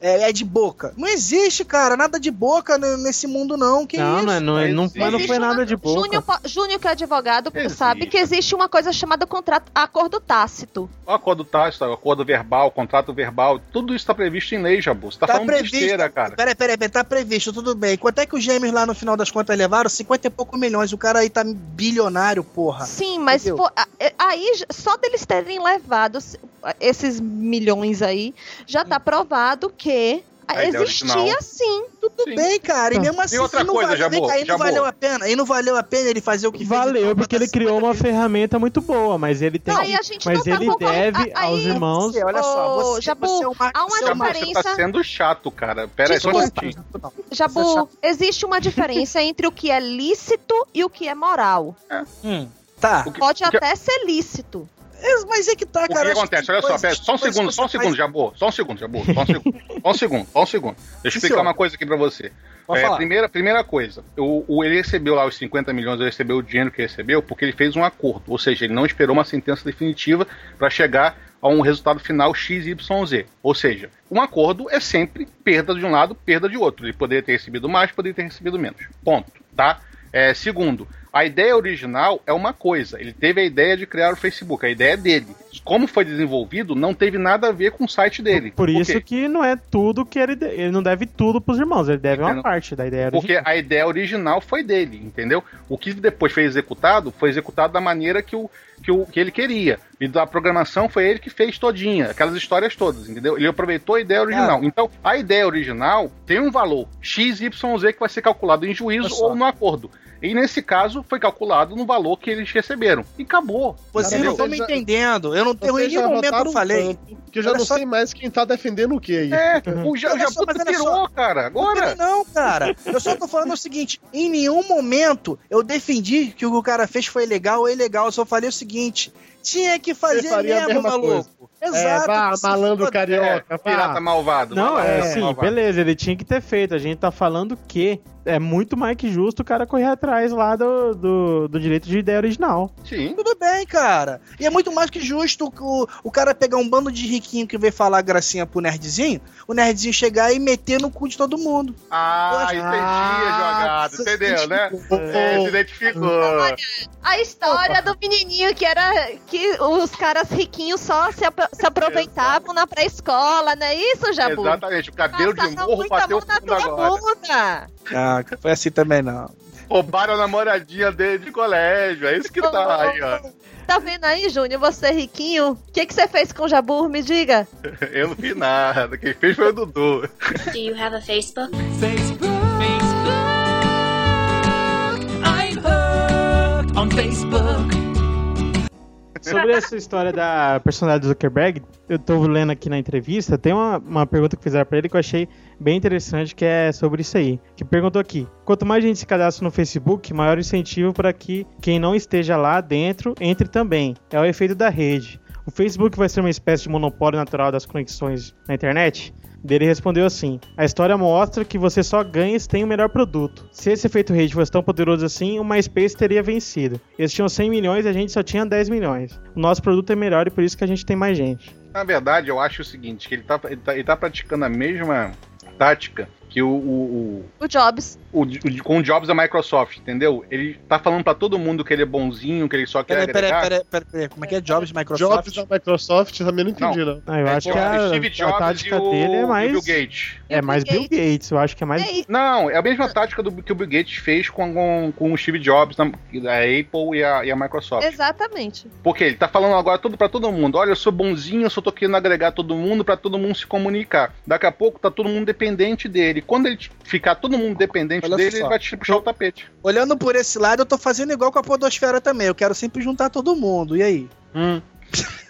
É, é de boca. Não existe, cara, nada de boca ne- nesse mundo, não. Que não, isso? não, é- não, é- não, Existe mas não foi uma- nada de boca. Júnior, Júnior, que é advogado, Existe. sabe que existe uma coisa chamada contrato, acordo tácito. O acordo tácito, acordo verbal, contrato verbal, tudo isso tá previsto em lei, Jabu. Você tá, falando besteira, cara. Peraí, peraí, peraí, tá previsto, tudo bem. Quanto é que os gêmeos lá no final das contas levaram? 50 e pouco milhões. O cara aí tá bilionário, porra. Sim, mas é- aí só deles terem levado esses milhões aí, já tá provado que A ideia Existia original. sim. Tudo Sim. bem, cara. E mesmo assim, outra não coisa, vale- Jabô, vem cá, e não valeu a pena. E não valeu a pena ele fazer o que fez. Valeu, então, porque ele criou uma 50 ferramenta muito boa, mas ele tem. Aí a gente mas não tá ele deve Aí- aos irmãos. Você, olha só, você, Jabu, você é uma, há uma você é você tá diferença- sendo chato, cara. Pera aí, só um minutinho. Não, Jabu, existe uma diferença entre o que é lícito e o que é moral. Hum, tá. Que- Pode o que- até ser lícito. É, Mas é que tá, O que cara. acontece? que Olha só, pera, só um segundo, só um segundo, faz- Jabô. Só um segundo, Jabô. Só um segundo. Só um segundo, só um segundo. Deixa eu explicar uma coisa aqui pra você. É, primeira, primeira coisa, o, o- ele recebeu lá os 50 milhões, ele recebeu o dinheiro que recebeu porque ele fez um acordo. Ou seja, ele não esperou uma sentença definitiva para chegar a um resultado final XYZ. Ou seja, um acordo é sempre perda de um lado, perda de outro. Ele poderia ter recebido mais, poderia ter recebido menos. Ponto. Tá? É, segundo, a ideia original é uma coisa. Ele teve a ideia de criar o Facebook, a ideia é dele. Como foi desenvolvido, não teve nada a ver com o site dele. Por isso que não é tudo que ele. de- Ele não deve tudo pros irmãos, ele deve uma Entendeu? parte da ideia Porque original. a ideia original foi dele, entendeu? O que depois foi executado, foi executado da maneira que, o, que, o, que ele queria. E da programação foi ele que fez todinha, aquelas histórias todas, entendeu? Ele aproveitou a ideia original. Então, a ideia original tem um valor XYZ que vai ser calculado em juízo ou no acordo. E nesse caso, foi calculado no valor que eles receberam. E acabou. Vocês Cara, não você estão me entendendo. Eu não tenho em nenhum momento eu falei. tanto que eu já Olha não só- sei mais quem tá defendendo o que aí. É, o Ja- Olha o só, pirou, só. cara. Não, Agora. não, cara. Eu só tô falando o seguinte: em nenhum momento eu defendi que o que o cara fez foi legal ou ilegal. Eu só falei o seguinte: tinha que fazer mesmo, maluco. Exato. É, vá, malandro carioca, É, pirata malvado. Não, malvado, é sim, malvado. beleza, ele tinha que ter feito. A gente tá falando que é muito mais que justo o cara correr atrás lá do, do, do direito de ideia original. Sim. Tudo bem, cara. E é muito mais que justo o, o cara pegar um bando de riquinho que veio falar gracinha pro nerdzinho, o nerdzinho chegar e meter no cu de todo mundo. Ah, Eu entendi acho- a jogada, Ah, entendeu, se né? É, se identificou. A história do menininho que era que os caras riquinhos só se, apro- se aproveitavam na pré-escola, não é isso, Jabu? Exatamente, o cabelo de Passaram morro muita bateu na tua agora. bunda. Ah, foi assim também não. Roubaram a namoradinha dele de colégio, é isso que tá aí, ó. Tá vendo aí, Júnior? Você riquinho? O que, que você fez com o Jabu? Me diga. Eu não fiz nada, quem fez foi o Dudu. Do you have a Facebook? Facebook. Facebook. I'm hooked on Facebook. Sobre essa história da personalidade do Zuckerberg, eu tô lendo aqui na entrevista, tem uma, uma pergunta que fizeram pra ele que eu achei bem interessante, que é sobre isso aí. Que perguntou aqui: quanto mais gente se cadastra no Facebook, maior incentivo para que quem não esteja lá dentro entre também. É o efeito da rede. O Facebook vai ser uma espécie de monopólio natural das conexões na internet? Dele respondeu assim: A história mostra que você só ganha se tem o melhor produto. Se esse efeito rede fosse tão poderoso assim, o MySpace teria vencido. Eles tinham 100 milhões e a gente só tinha 10 milhões. O nosso produto é melhor e por isso que a gente tem mais gente. Na verdade, eu acho o seguinte, que ele tá, ele tá, ele tá praticando a mesma tática que o, o, O Jobs. O, o, com o Jobs da Microsoft, entendeu? Ele tá falando pra todo mundo que ele é bonzinho, que ele só quer Peraí, peraí, agregar. peraí, peraí, peraí. Como é que é Jobs, Microsoft? Jobs da Microsoft, também não entendi, não. Ah, eu É, acho que a, Steve a Jobs tática o, dele é mais. Bill Gates. É mais Bill Bill Gates, eu acho que é mais. É. Não, é a mesma tática do, que o Bill Gates fez com, com, com o Steve Jobs, da, da Apple e a, e a Microsoft. Exatamente. Porque ele tá falando agora tudo para todo mundo. Olha, eu sou bonzinho, eu só tô querendo agregar todo mundo para todo mundo se comunicar. Daqui a pouco tá todo mundo dependente dele. Quando ele ficar todo mundo dependente Olha dele, só. ele vai te puxar o tapete. Olhando por esse lado, eu tô fazendo igual com a Podosfera também. Eu quero sempre juntar todo mundo. E aí?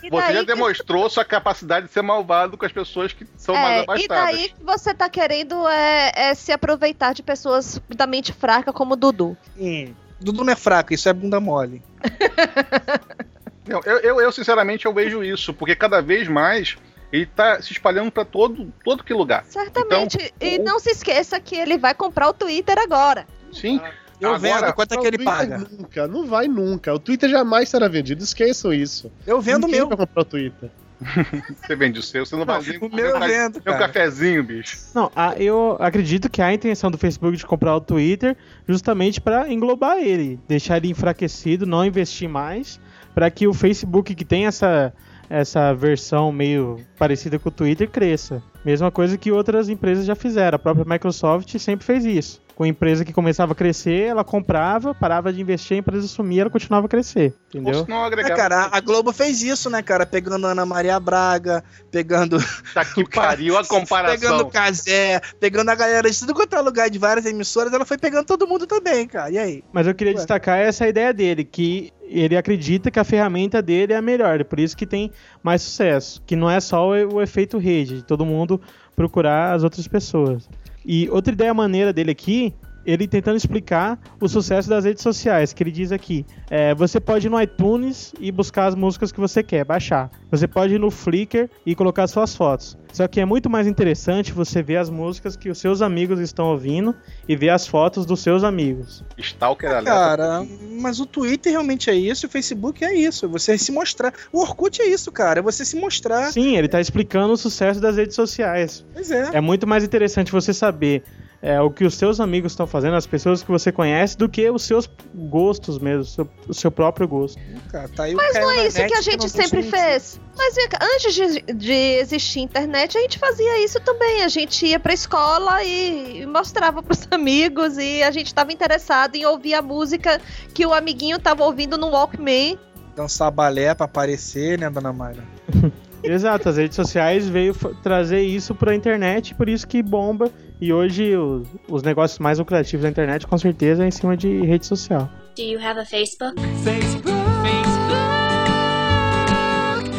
E Você já daí que- demonstrou sua capacidade de ser malvado com as pessoas que são mais É, e abastadas. daí que você tá querendo é, é se aproveitar de pessoas da mente fraca como o Dudu. Hum, Dudu não é fraco, isso é bunda mole. Não, eu, eu, eu, sinceramente, eu vejo isso, porque cada vez mais ele tá se espalhando para todo, todo que lugar. Certamente. Então, e o- não se esqueça que ele vai comprar o Twitter agora. Sim. Eu Agora, vendo, quanto é que ele paga? Nunca, não vai nunca. O Twitter jamais será vendido, esqueçam isso. Eu vendo o Ninguém meu. vai comprar o Twitter. Você vende o seu, você não vai nem O meu eu um vendo, um cara. cafezinho, bicho. Não, a- eu acredito que há a intenção do Facebook de comprar o Twitter justamente para englobar ele, deixar ele enfraquecido, não investir mais, para que o Facebook que tem essa essa versão meio parecida com o Twitter cresça. Mesma coisa que outras empresas já fizeram. A própria Microsoft sempre fez isso. Com a empresa que começava a crescer, ela comprava, parava de investir, a empresa sumia, ela continuava a crescer, entendeu? não É, cara, a Globo fez isso, né, cara? Pegando a Ana Maria Braga, pegando. Tá que pariu a Pegando comparação. o Casé, pegando a galera de tudo quanto é lugar de várias emissoras, ela foi pegando todo mundo também, cara. E aí? Mas eu queria Ué. destacar essa ideia dele, que ele acredita que a ferramenta dele é a melhor, por isso que tem mais sucesso. Que não é só o, o efeito rede, de todo mundo procurar as outras pessoas. E outra ideia maneira dele aqui, ele tentando explicar o sucesso das redes sociais, que ele diz aqui, é, você pode ir no iTunes e buscar as músicas que você quer, baixar. Você pode ir no Flickr e colocar suas fotos. Só que é muito mais interessante você ver as músicas que os seus amigos estão ouvindo e ver as fotos dos seus amigos. Stalker alerta. Cara, mas o Twitter realmente é isso, o Facebook é isso. Você se mostrar. O Orkut é isso, cara. É você se mostrar. Sim, ele tá explicando o sucesso das redes sociais. Pois é. É muito mais interessante você saber é, o que os seus amigos estão fazendo, as pessoas que você conhece, do que os seus gostos mesmo, o seu, o seu próprio gosto. Cara, tá aí o Mas não é isso que a gente sempre fez. Mas vem cá, antes de, de existir internet, a gente fazia isso também. A gente ia pra escola e, e mostrava pros amigos e a gente tava interessado em ouvir a música que o amiguinho tava ouvindo no Walkman. Dançar balé pra aparecer, né, dona Mayra? Exato, as redes sociais veio trazer isso pra internet, por isso que bomba. E hoje os, os negócios mais lucrativos da internet, com certeza, é em cima de rede social. Do you have a Facebook? Facebook. Facebook.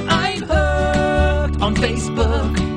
I'm hooked on Facebook.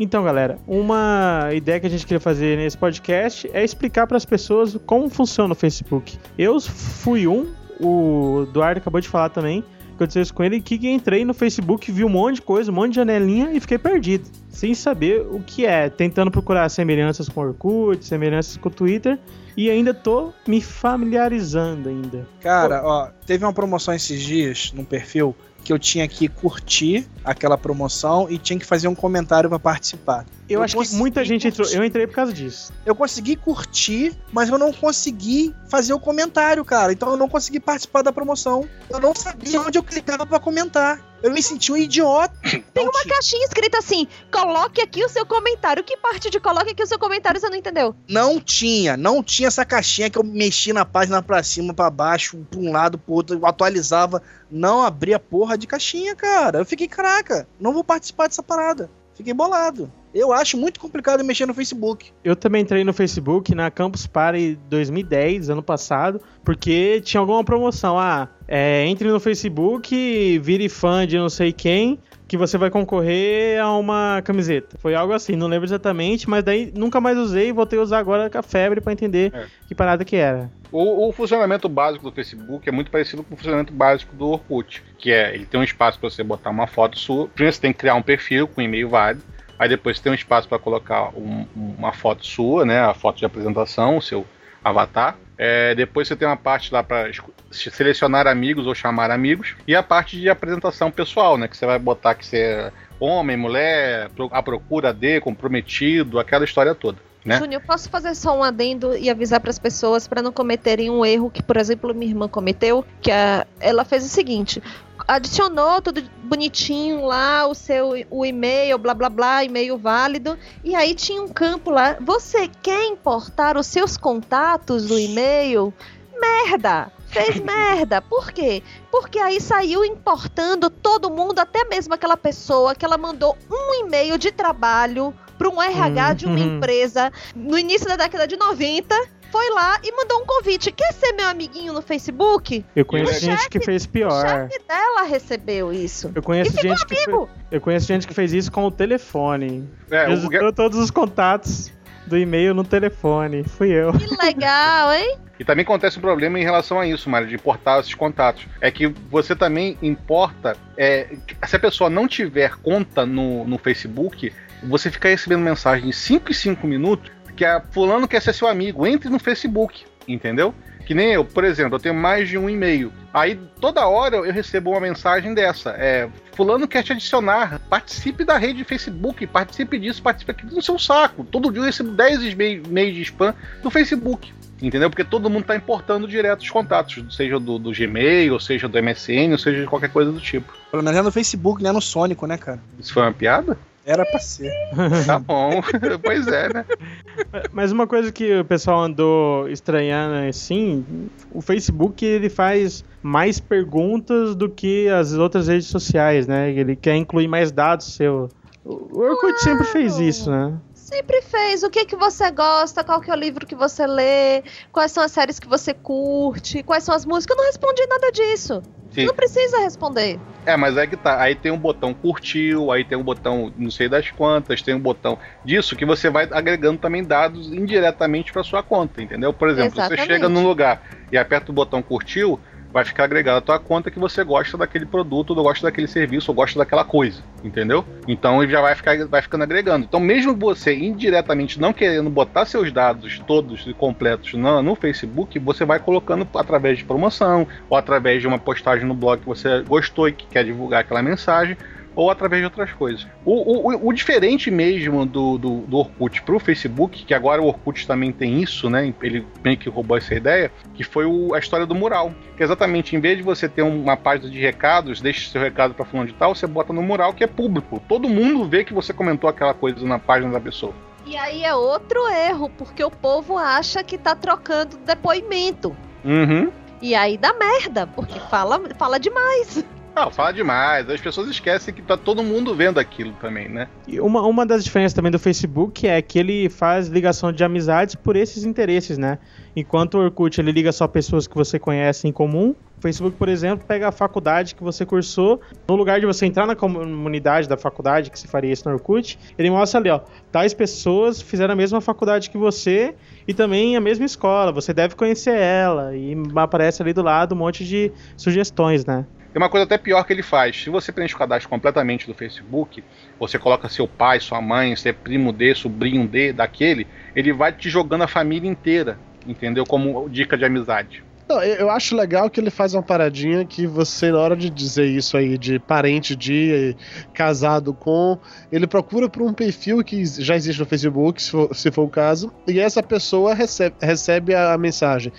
Então, galera, uma ideia que a gente queria fazer nesse podcast é explicar para as pessoas como funciona o Facebook. Eu fui um, o Eduardo acabou de falar também, aconteceu isso com ele, que entrei no Facebook, vi um monte de coisa, um monte de janelinha e fiquei perdido, sem saber o que é, tentando procurar semelhanças com o Orkut, semelhanças com o Twitter, e ainda tô me familiarizando ainda. Cara, ó, teve uma promoção esses dias num perfil que eu tinha que curtir aquela promoção e tinha que fazer um comentário pra participar. Eu, Eu acho que muita gente entrou, curtir. eu entrei por causa disso. Eu consegui curtir, mas eu não consegui fazer o comentário, cara. Então eu não consegui participar da promoção. Eu não sabia onde eu clicava pra comentar. Eu me senti um idiota. Tem uma caixinha escrita assim: coloque aqui o seu comentário. Que parte de coloque aqui o seu comentário você não entendeu? Não tinha, não tinha essa caixinha que eu mexia na página pra cima, pra baixo, pra um lado, pro outro, eu atualizava. Não abria porra de caixinha, cara. Eu fiquei, caraca, não vou participar dessa parada. Fiquei bolado. Eu acho muito complicado mexer no Facebook. Eu também entrei no Facebook na Campus Party 2010, ano passado, porque tinha alguma promoção. Ah, é, entre no Facebook, vire fã de não sei quem, que você vai concorrer a uma camiseta. Foi algo assim, não lembro exatamente, mas daí nunca mais usei e voltei a usar agora com a febre pra entender É. que parada que era. O, o funcionamento básico do Facebook é muito parecido com o funcionamento básico do Orkut, que é ele tem um espaço para você botar uma foto sua. Primeiro você tem que criar um perfil com e-mail válido. Aí depois tem um espaço para colocar um- uma foto sua, né, a foto de apresentação, o seu avatar. É, depois você tem uma parte lá para selecionar amigos ou chamar amigos e a parte de apresentação pessoal, né, que você vai botar que você é homem, mulher, à procura de, comprometido, aquela história toda. Né? Júnior, posso fazer só um adendo e avisar para as pessoas para não cometerem um erro que, por exemplo, minha irmã cometeu, que a, ela fez o seguinte: adicionou tudo bonitinho lá, o seu o e-mail, blá blá blá, e-mail válido, e aí tinha um campo lá. Você quer importar os seus contatos do e-mail? Merda! Fez merda. Por quê? Porque aí saiu importando todo mundo, até mesmo aquela pessoa que ela mandou um e-mail de trabalho para um RH de uma Uhum. empresa no início da década de 90. Foi lá e mandou um convite. Quer ser meu amiguinho no Facebook? Eu conheço o gente que fez O pior. chefe dela recebeu isso. Eu conheço E ficou gente que fez, amigo. eu conheço gente que fez isso com o telefone. É, o- todos os contatos do e-mail no telefone. Fui eu. Que legal, hein? E também acontece um problema em relação a isso, Mário, de importar esses contatos. É que você também importa. é, se a pessoa não tiver conta no, no Facebook, você fica recebendo mensagem de 5 em 5 minutos que a fulano quer ser seu amigo. Entre no Facebook, entendeu? Que nem eu, por exemplo, eu tenho mais de um e-mail. Aí toda hora eu recebo uma mensagem dessa. É, fulano quer te adicionar. Participe da rede Facebook, participe disso, participe aqui no seu saco. Todo dia eu recebo 10 e-mails de spam do Facebook. Entendeu? Porque todo mundo tá importando direto os contatos, seja do, do Gmail, seja do MSN, ou seja de qualquer coisa do tipo. Pelo menos é no Facebook, né? No Sônico, né, cara? Isso foi uma piada? Era pra ser. Tá bom. pois é, né? Mas uma coisa que o pessoal andou estranhando assim, o Facebook ele faz mais perguntas do que as outras redes sociais, né? Ele quer incluir mais dados seu. O Orkut sempre fez isso, né? Sempre fez. O que que você gosta? Qual que é o livro que você lê? Quais são as séries que você curte? Quais são as músicas? Eu não respondi nada disso. Sim. Não precisa responder. É, mas é que tá. Aí tem um botão curtiu, aí tem um botão não sei das quantas, tem um botão disso que você vai agregando também dados indiretamente para sua conta, entendeu? Por exemplo, Exatamente. você chega num lugar e aperta o botão curtiu, vai ficar agregado à tua conta que você gosta daquele produto, ou gosta daquele serviço, ou gosta daquela coisa, entendeu? Então ele já vai ficar vai ficando agregando. Então mesmo você indiretamente não querendo botar seus dados todos e completos no, no Facebook, você vai colocando através de promoção, ou através de uma postagem no blog que você gostou e que quer divulgar aquela mensagem, ou através de outras coisas. O, o, o- o diferente mesmo do, do, do Orkut pro Facebook, que agora o Orkut também tem isso, né? Ele meio que roubou essa ideia, que foi o- a história do mural. Que exatamente, em vez de você ter uma página de recados, deixe seu recado para fulano de tal, você bota no mural que é público. Todo mundo vê que você comentou aquela coisa na página da pessoa. E aí é outro erro, porque o povo acha que tá trocando depoimento. Uhum. E aí dá merda, porque fala, fala demais. Não, fala demais. As pessoas esquecem que tá todo mundo vendo aquilo também, né? E uma, uma das diferenças também do Facebook é que ele faz ligação de amizades por esses interesses, né? Enquanto o Orkut ele liga só pessoas que você conhece em comum, Facebook, por exemplo, pega a faculdade que você cursou, no lugar de você entrar na comunidade da faculdade, que se faria isso no Orkut, ele mostra ali, ó, tais pessoas fizeram a mesma faculdade que você e também a mesma escola, você deve conhecer ela, e aparece ali do lado um monte de sugestões, né? Tem uma coisa até pior que ele faz. Se você preenche o cadastro completamente do Facebook, você coloca seu pai, sua mãe, você é primo de, sobrinho de, daquele, ele vai te jogando a família inteira, entendeu? Como dica de amizade. Não, eu acho legal que ele faz uma paradinha que você, na hora de dizer isso aí, de parente de, casado com, ele procura por um perfil que já existe no Facebook, se for, se for o caso, e essa pessoa recebe, recebe a mensagem.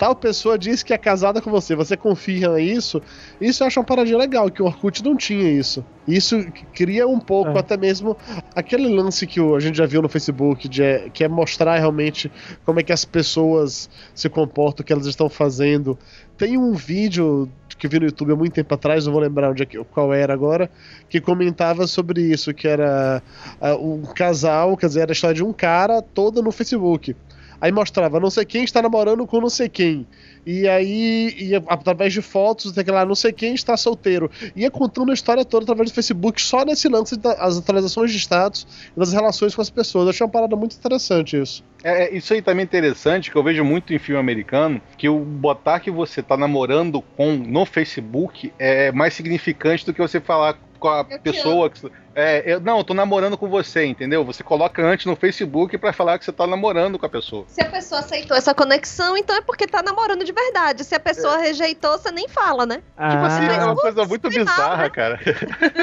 Tal pessoa diz que é casada com você, você confia nisso? Isso eu acho uma paradinha legal, que o Orkut não tinha isso. Isso cria um pouco, É. até mesmo aquele lance que a gente já viu no Facebook, de, é- que é mostrar realmente como é que as pessoas se comportam, o que elas estão fazendo. Tem um vídeo que eu vi no YouTube há muito tempo atrás, não vou lembrar onde é que, qual era agora, que comentava sobre isso, que era ah, um casal, quer dizer, era a história de um cara toda no Facebook. Aí mostrava, não sei quem está namorando com não sei quem. E aí, ia, através de fotos, tem que lá, não sei quem está solteiro. Ia contando a história toda através do Facebook, só nesse lance das atualizações de status e das relações com as pessoas. Eu achei uma parada muito interessante isso. É, é, isso aí também é interessante, que eu vejo muito em filme americano, que o botar que você tá namorando com no Facebook é mais significante do que você falar com a pessoa. Que, é, eu, não, eu tô namorando com você, entendeu? Você coloca antes no Facebook pra falar que você tá namorando com a pessoa. Se a pessoa aceitou essa conexão, então é porque tá namorando de verdade. Se a pessoa rejeitou, você nem fala, né? Tipo assim, é uma coisa muito bizarra, né? cara.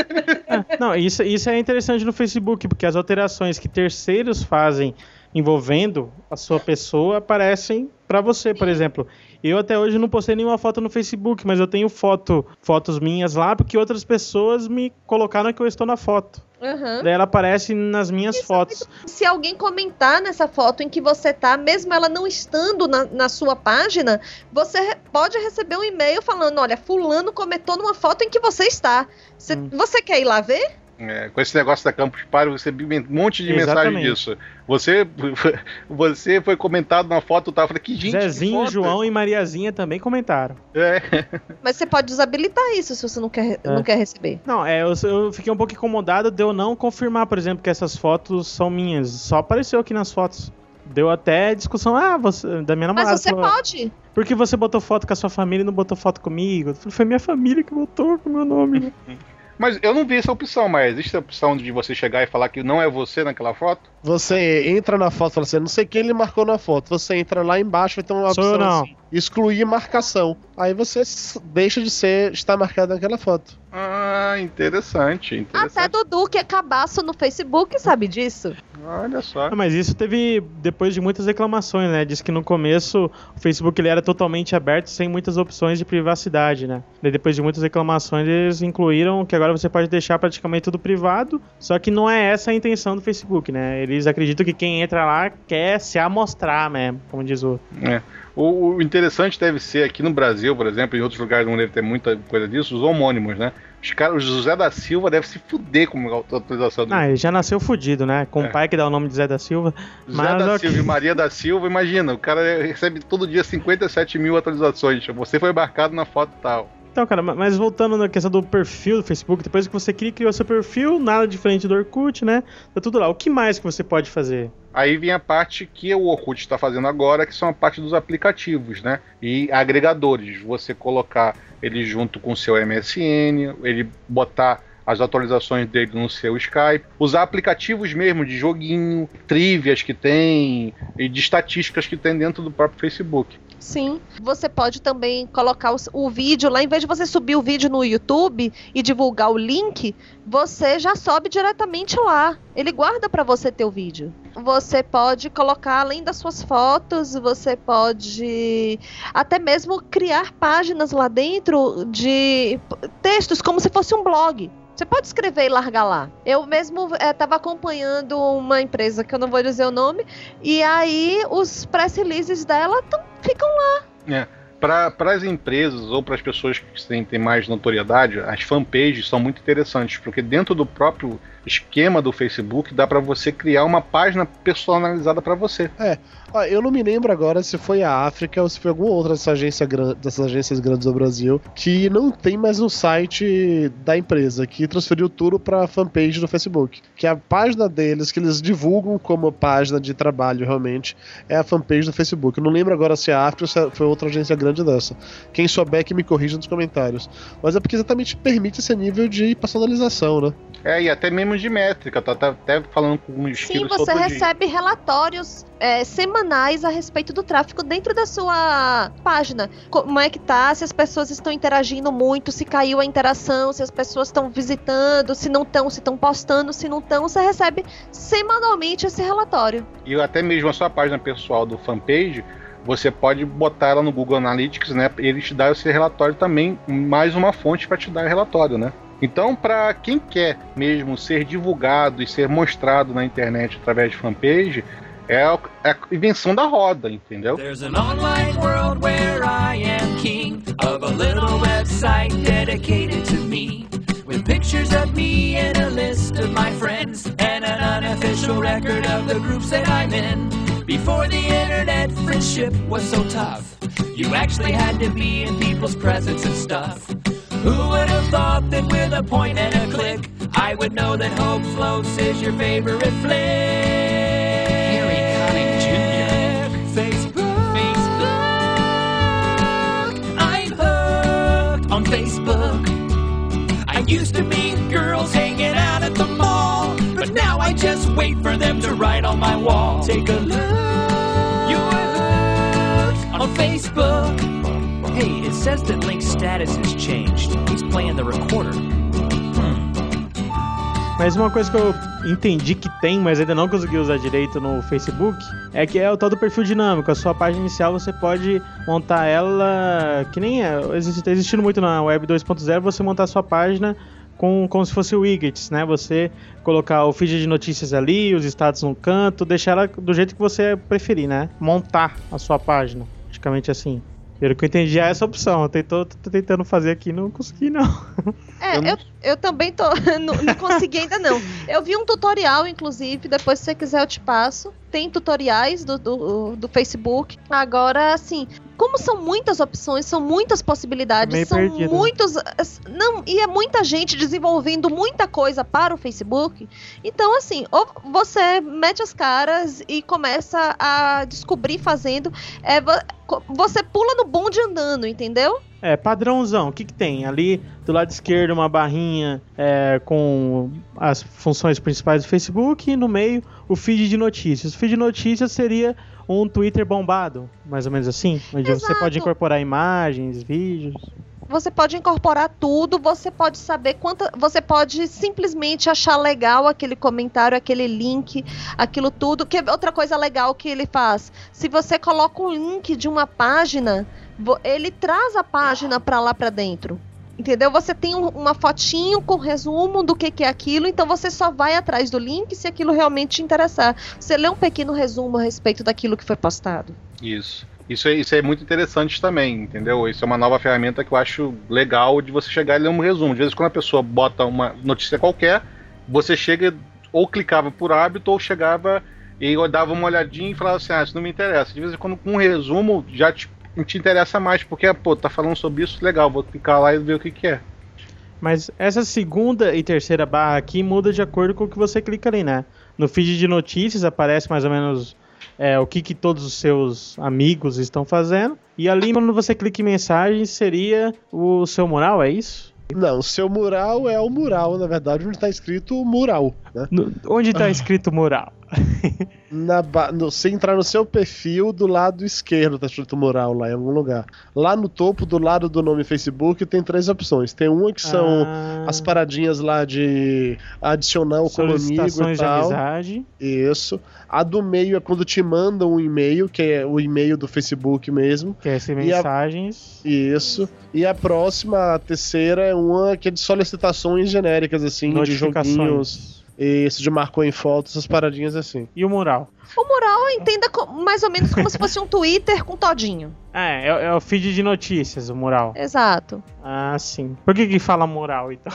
Não, isso, isso é interessante no Facebook, porque as alterações que terceiros fazem envolvendo a sua pessoa aparecem pra você, por exemplo. Eu até hoje não postei nenhuma foto no Facebook, mas eu tenho foto, fotos minhas lá porque outras pessoas me colocaram que eu estou na foto. Uhum. Daí ela aparece nas minhas fotos. Se alguém comentar nessa foto em que você tá, mesmo ela não estando na, na sua página, você pode receber um e-mail falando: olha, fulano comentou numa foto em que você está. Você, Hum. você quer ir lá ver? É, com esse negócio da Campus Party, eu recebi um monte de mensagem Exatamente. disso. Você, você foi comentado na foto, tá? Eu falei, que gente. que Zezinho, foto. João e Mariazinha também comentaram. É. Mas você pode desabilitar isso se você não quer, É. não quer receber. Não, é, eu, eu fiquei um pouco incomodado de eu não confirmar, por exemplo, que essas fotos são minhas. Só apareceu aqui nas fotos. Deu até discussão, ah, você, da minha namorada. Mas você falou, pode. Por que você botou foto com a sua família e não botou foto comigo? Eu falei, Foi minha família que botou com o meu nome. Mas eu não vi essa opção, mas existe a opção de você chegar e falar que não é você naquela foto? Você entra na foto e fala assim, não sei quem ele marcou na foto. Você entra lá embaixo, vai ter uma Sou eu opção não. assim, excluir marcação. Aí você deixa de ser, estar marcado naquela foto. Ah, interessante, Até interessante. Dudu, que é cabaço no Facebook, sabe disso? Olha só. Ah, mas isso teve depois de muitas reclamações, né? Diz que no começo o Facebook ele era totalmente aberto, sem muitas opções de privacidade, né? Daí depois de muitas reclamações, eles incluíram que agora você pode deixar praticamente tudo privado, só que não é essa a intenção do Facebook, né? Eles acreditam que quem entra lá quer se amostrar mesmo, como diz o. É. O, o interessante deve ser aqui no Brasil, por exemplo, em outros lugares não deve ter muita coisa disso, os homônimos, né? Os caras, o José da Silva deve se fuder com a atualização do Ah, ele já nasceu fudido, né? Com É. o pai que dá o nome de Zé da Silva. José Mas da ok. Silva e Maria da Silva, imagina, o cara recebe todo dia 57 mil atualizações. Você foi marcado na foto tal. Então, cara, ma- mas voltando na questão do perfil do Facebook, depois que você cria, criou seu perfil, nada diferente do Orkut, né? Tá tudo lá. O que mais que você pode fazer? Aí vem a parte que o Orkut está fazendo agora, que são a parte dos aplicativos, né? E agregadores. Você colocar ele junto com o seu MSN, ele botar as atualizações dele no seu Skype, usar aplicativos mesmo de joguinho, trivias que tem e de estatísticas que tem dentro do próprio Facebook. Sim. Você pode também colocar o, o vídeo lá, em vez de você subir o vídeo no YouTube e divulgar o link, você já sobe diretamente lá. Ele guarda para você ter o vídeo. Você pode colocar além das suas fotos, você pode até mesmo criar páginas lá dentro de textos como se fosse um blog. Você pode escrever e largar lá. Eu mesmo estava acompanhando uma empresa que eu não vou dizer o nome, e aí os press releases dela tão- ficam lá. Para as empresas ou para as pessoas que têm, têm mais notoriedade, as fanpages são muito interessantes, porque dentro do próprio esquema do Facebook dá para você criar uma página personalizada para você. Eu não me lembro agora se foi a África ou se foi alguma outra dessa agência dessas agências grandes do Brasil que não tem mais um site da empresa, que transferiu tudo pra fanpage do Facebook. Que a página deles, que eles divulgam como página de trabalho realmente, é a fanpage do Facebook. Eu não lembro agora se é a África ou se foi outra agência grande dessa. Quem souber que me corrija nos comentários. Mas é porque exatamente permite esse nível de personalização, né? É, e até mesmo de métrica, tá, tá até falando com um Sim, estilo você recebe relatórios é, semanais a respeito do tráfego dentro da sua página. Como é que tá, se as pessoas estão interagindo muito, se caiu a interação, se as pessoas estão visitando, se não estão, se estão postando, se não estão, você recebe semanalmente esse relatório. E até mesmo a sua página pessoal do fanpage, você pode botar ela no Google Analytics, né? Ele te dá esse relatório também, mais uma fonte para te dar relatório, né? Então, para quem quer mesmo ser divulgado e ser mostrado na internet através de fanpage, é a, é a invenção da roda, entendeu? There's an online world where I am king of a little website dedicated to me. With pictures of me and a list of my friends and an unofficial record of the groups that I'm in. Before the internet, friendship was so tough. You actually had to be in people's presence and stuff. Who would have thought that with a point and a click, I would know that Hope Floats is your favorite flick? Used to meet girls hanging out at the mall, but now I just wait for them to write on my wall. Take a look. You're hooked on Facebook. Hey, it says that Link's status has changed. He's playing the recorder. Mas uma coisa que eu entendi que tem, mas ainda não consegui usar direito no Facebook, é que é o tal do perfil dinâmico. A sua página inicial você pode montar ela que nem é, existe, tá existindo muito na Web 2.0, você montar a sua página com, como se fosse widgets, né? Você colocar o feed de notícias ali, os status no canto, deixar ela do jeito que você preferir, né? Montar a sua página, praticamente assim. Pelo que eu entendi, é essa opção. Eu tô, tô tentando fazer aqui, não consegui não. É, Eu eu, eu, também tô. não, não consegui ainda não. Eu vi um tutorial, inclusive, depois se você quiser eu te passo. Tem tutoriais do, do, do Facebook. Agora, assim, como são muitas opções, são muitas possibilidades, Meio são perdido, muitos. Não, e é muita gente desenvolvendo muita coisa para o Facebook. Então, assim, ou você mete as caras e começa a descobrir fazendo. É, você pula no bonde andando, entendeu? É, padrãozão. O que, que tem? Ali do lado esquerdo, uma barrinha é, com as funções principais do Facebook e no meio o feed de notícias. O feed de notícias seria um Twitter bombado, mais ou menos assim, onde você Exato. pode incorporar imagens, vídeos. você pode incorporar tudo, você pode saber quanta. Você pode simplesmente achar legal aquele comentário, aquele link, aquilo tudo. Que outra coisa legal que ele faz. Se você coloca um link de uma página, ele traz a página para lá para dentro. Entendeu? Você tem um- uma fotinho com resumo do que, que é aquilo, então você só vai atrás do link se aquilo realmente te interessar. Você lê um pequeno resumo a respeito daquilo que foi postado. Isso. Isso é, isso é muito interessante também, entendeu? Isso é uma nova ferramenta que eu acho legal de você chegar e ler um resumo. De vez em quando a pessoa bota uma notícia qualquer, você chega ou clicava por hábito ou chegava e dava uma olhadinha e falava assim, ah, isso não me interessa. De vez em quando com um resumo já te, te interessa mais, porque, pô, tá falando sobre isso, legal, vou clicar lá e ver o que que é. Mas essa segunda e terceira barra aqui muda de acordo com o que você clica ali, né? No feed de notícias aparece mais ou menos é, o que, que todos os seus amigos estão fazendo. E ali, quando você clica em mensagens, seria o seu mural, é isso? Não, o seu mural é o mural, na verdade, onde tá escrito mural, né? No- onde tá escrito mural? Na ba- no- se entrar no seu perfil, do lado esquerdo tá escrito mural lá em algum lugar. Lá no topo, do lado do nome Facebook, tem três opções. Tem uma que são Ah, as paradinhas lá de adicionar o como amigo e solicitações de tal. amizade. Isso. A do meio é quando te mandam um e-mail, que é o e-mail do Facebook mesmo. Que é E a- mensagens. Isso. E a próxima, a terceira, é uma que é de solicitações genéricas, assim, de joguinhos. Notificações. Isso, de marcou em fotos, essas paradinhas assim. E o mural? O mural entenda mais ou menos como se fosse um Twitter com todinho. É, é, é o feed de notícias, o mural. Exato. Ah, sim. Por que que fala mural, então?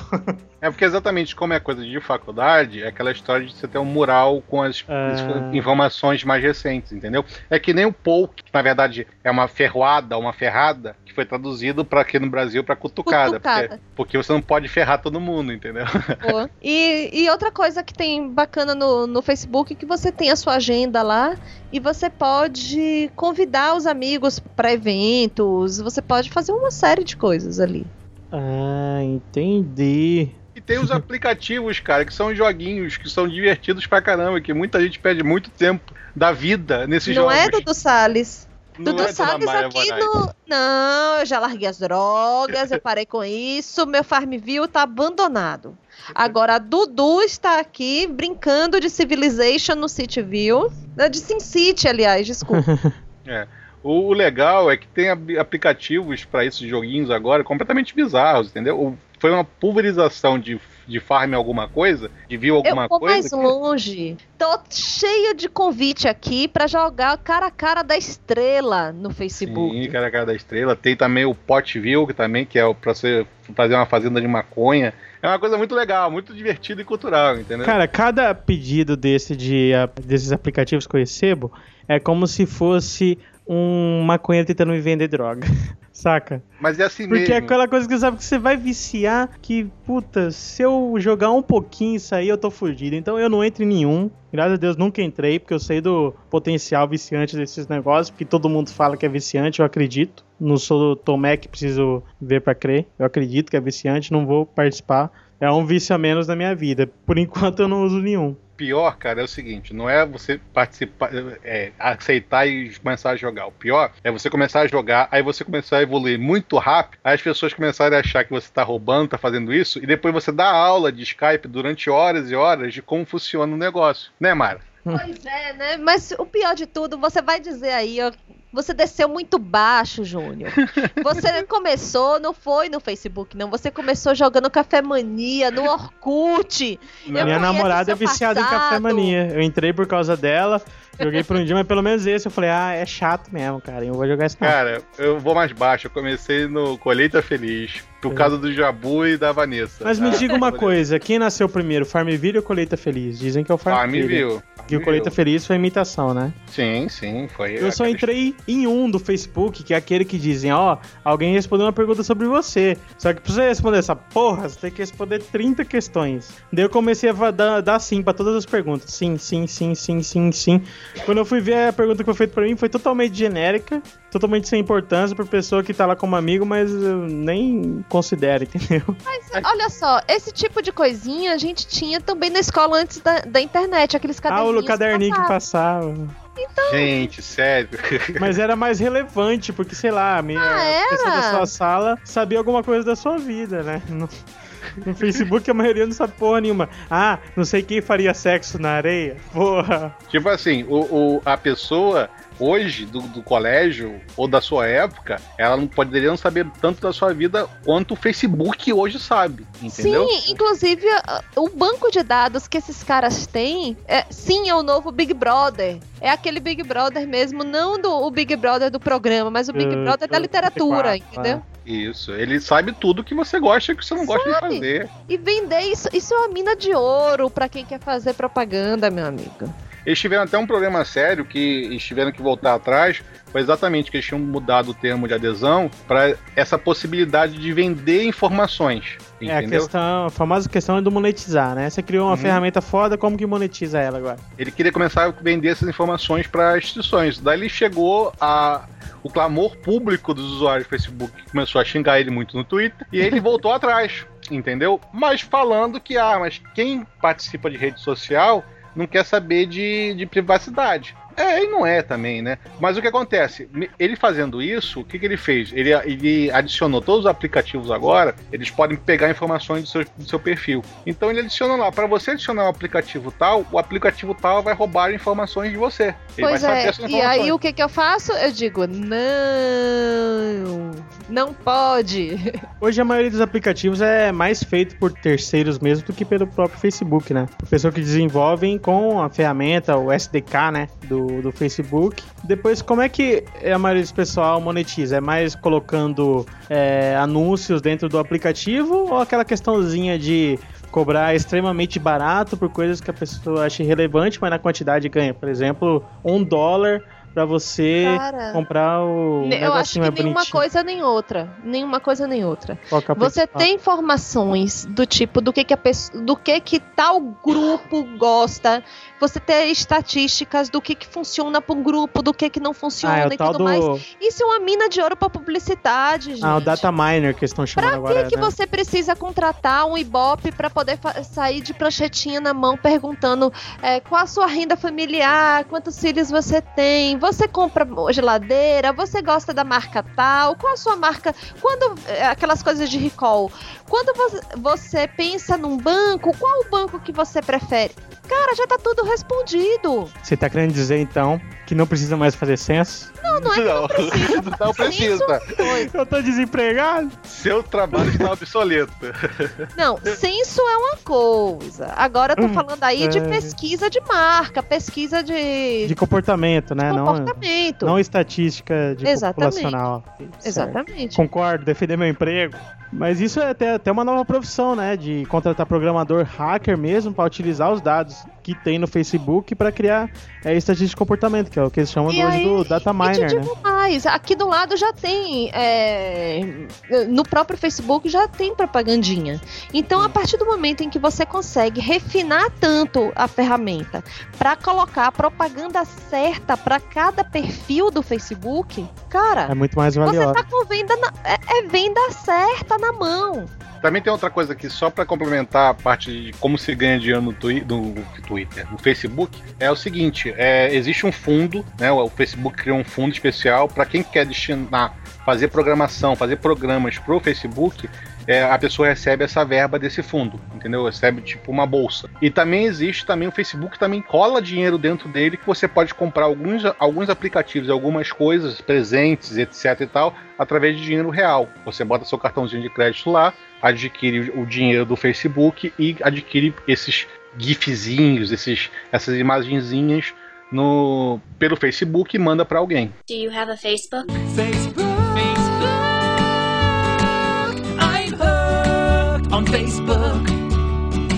É porque exatamente como é coisa de faculdade, é aquela história de você ter um mural com as Ah. informações mais recentes, entendeu? É que nem o poke, que na verdade é uma ferroada, uma ferrada, que foi traduzido para aqui no Brasil para cutucada, Cutucada. Porque, porque você não pode ferrar todo mundo, entendeu? Boa. E, e outra coisa que tem bacana no, no Facebook é que você tem a sua agenda lá e você pode convidar os amigos para eventos, você pode fazer uma série de coisas ali. Ah, entendi. E tem os aplicativos, cara, que são joguinhos que são divertidos pra caramba, que muita gente perde muito tempo da vida nesses Não jogos. é, Dudu Salles? Não Dudu é, Salles aqui no. Não, eu já larguei as drogas, eu parei com isso, meu Farmville tá abandonado. Agora a Dudu está aqui brincando de Civilization no Cityville. né, De SimCity, aliás, desculpa. É. O, o legal é que tem aplicativos para esses joguinhos agora completamente bizarros, entendeu? O- Foi uma pulverização de, de farm alguma coisa, de viu alguma Eu vou coisa. mais que- longe. Tô cheio de convite aqui pra jogar cara a cara da estrela no Facebook. Sim, cara, cara da estrela. Tem também o Potville, que também que é pra você fazer uma fazenda de maconha. É uma coisa muito legal, muito divertida e cultural, entendeu? Cara, cada pedido desse de, a- desses aplicativos que eu recebo é como se fosse um maconheiro tentando me vender droga. Saca? Mas é assim Porque é mesmo. aquela coisa que sabe que você vai viciar que, puta, se eu jogar um pouquinho isso aí, eu tô fugido. Então eu não entro em nenhum. Graças a Deus nunca entrei, porque eu sei do potencial viciante desses negócios, porque todo mundo fala que é viciante, eu acredito. Não sou Tomé que preciso ver pra crer. Eu acredito que é viciante, não vou participar. É um vício a menos na minha vida. Por enquanto eu não uso nenhum. Pior, cara, é o seguinte: não é você participar, é, aceitar e começar a jogar. O pior é você começar a jogar, aí você começar a evoluir muito rápido, aí as pessoas começarem a achar que você tá roubando, tá fazendo isso, e depois você dá aula de Skype durante horas e horas de como funciona o negócio. Né, Mara? Pois é, né? Mas o pior de tudo, você vai dizer aí, ó. Você desceu muito baixo, Júnior. Você começou, não foi no Facebook, não. Você começou jogando Café Mania, no Orkut. Minha namorada é viciada em café mania. Eu entrei por causa dela, joguei por um dia, mas pelo menos esse eu falei, ah, é chato mesmo, cara. Eu vou jogar esse não. Cara, eu vou mais baixo. Eu comecei no Colheita Feliz, por causa do Jabu e da Vanessa. Mas me tá? diga uma coisa, quem nasceu primeiro, Farmville ou Colheita Feliz? Dizem que é o Farmville. Farmville. Que o Colheita Feliz foi imitação, né? Sim, sim, foi. Eu só entrei em um do Facebook, que é aquele que dizem, ó, alguém respondeu uma pergunta sobre você. Só que pra você responder essa porra, você tem que responder 30 questões. Daí eu comecei a dar, dar sim pra todas as perguntas. Sim, sim, sim, sim, sim, sim. Quando eu fui ver a pergunta que foi feita pra mim, foi totalmente genérica, totalmente sem importância pra pessoa que tá lá como amigo, mas eu nem considera, entendeu? Mas olha só, esse tipo de coisinha a gente tinha também na escola antes da, da internet, aqueles Ah, caderninhos. o caderninho que passavam. passava. Gente, sério. Mas era mais relevante, porque, sei lá, a minha Ah, pessoa da sua sala sabia alguma coisa da sua vida, né? No, no Facebook a maioria não sabe porra nenhuma. Ah, não sei quem faria sexo na areia. Porra. Tipo assim, o, o- a pessoa hoje do, do colégio ou da sua época, ela não poderia não saber tanto da sua vida quanto o Facebook hoje sabe, entendeu? Sim, inclusive o banco de dados que esses caras têm, é, sim, é o novo Big Brother. É aquele Big Brother mesmo, não do o Big Brother do programa, mas o Big Do- Brother da do literatura, 24, entendeu? Isso, ele sabe tudo que você gosta e que você não gosta de fazer. E vender isso, isso é uma mina de ouro pra quem quer fazer propaganda, meu amigo. Eles tiveram até um problema sério que eles tiveram que voltar atrás. Foi exatamente que eles tinham mudado o termo de adesão para essa possibilidade de vender informações. É a Entendeu? questão, a famosa questão é do monetizar, né? Você criou uma Uhum. ferramenta foda, como que monetiza ela agora? Ele queria começar a vender essas informações para instituições. Daí ele chegou a o clamor público dos usuários do Facebook que começou a xingar ele muito no Twitter e ele voltou atrás, entendeu? Mas falando que ah, mas quem participa de rede social não quer saber de, de privacidade. É, e não é também, né? Mas o que acontece? Ele fazendo isso, o que, que ele fez? Ele, ele adicionou todos os aplicativos agora, eles podem pegar informações do seu, do seu perfil. Então ele adiciona lá, para você adicionar um aplicativo tal, o aplicativo tal vai roubar informações de você. Ele pois vai é, e aí o que que eu faço? Eu digo, não, não pode. Hoje a maioria dos aplicativos é mais feito por terceiros mesmo do que pelo próprio Facebook, né? Pessoas que desenvolvem com a ferramenta, o SDK, né, do, do Facebook. Depois, como é que a maioria do pessoal monetiza? É mais colocando é, anúncios dentro do aplicativo ou aquela questãozinha de cobrar extremamente barato por coisas que a pessoa acha irrelevante, mas na quantidade ganha? Por exemplo, um dólar pra você Cara, comprar o eu acho que nenhuma bonitinho. coisa nem outra. Nenhuma coisa nem outra. É Você tem informações do tipo do que, que a pessoa, do que que tal grupo gosta. Você tem estatísticas do que que funciona para um grupo, do que que não funciona Ah, é e tudo do. mais. Isso é uma mina de ouro para publicidade, gente. Ah, o data miner que estão chamando Pra agora. que, que né? você precisa contratar um Ibope para poder sair de pranchetinha na mão perguntando é, qual a sua renda familiar, quantos filhos você tem, você compra geladeira, você gosta da marca tal, qual a sua marca, quando é, aquelas coisas de recall, quando você, pensa num banco, qual o banco que você prefere? Cara, já tá tudo respondido. Você tá querendo dizer então que não precisa mais fazer censo? Não, não é que não precisa. Não precisa. Eu tô desempregado? Seu trabalho está obsoleto. Não, censo é uma coisa. Agora eu tô falando aí de é. pesquisa de marca, pesquisa de, De comportamento, né? Não, comportamento. não estatística de Exatamente. populacional. Certo. Exatamente. Concordo, defender meu emprego. Mas isso é até, até uma nova profissão, né? De contratar programador hacker mesmo para utilizar os dados que tem no Facebook para criar é, estatística de comportamento, que é o que eles chamam E hoje aí- do data E te miner, né? digo mais, aqui do lado já tem, é, no próprio Facebook já tem propagandinha. Então, a partir do momento em que você consegue refinar tanto a ferramenta para colocar a propaganda certa para cada perfil do Facebook, cara, É muito mais você tá com venda na, é, é venda certa na mão. Também tem outra coisa aqui, só para complementar a parte de como se ganha dinheiro no, twi no Twitter, no Facebook, é o seguinte: é, existe um fundo, né? O Facebook criou um fundo especial para quem quer destinar, fazer programação, fazer programas pro Facebook. é, a pessoa recebe essa verba desse fundo, entendeu? Recebe tipo uma bolsa. E também existe também o Facebook também cola dinheiro dentro dele que você pode comprar alguns, alguns aplicativos, algumas coisas, presentes, etc e tal, através de dinheiro real. Você bota seu cartãozinho de crédito lá, adquire o dinheiro do Facebook e adquire esses gifzinhos, esses, essas imagenzinhas no pelo Facebook e manda para alguém. Do you have a Facebook? Facebook. Facebook. I'm hooked on Facebook.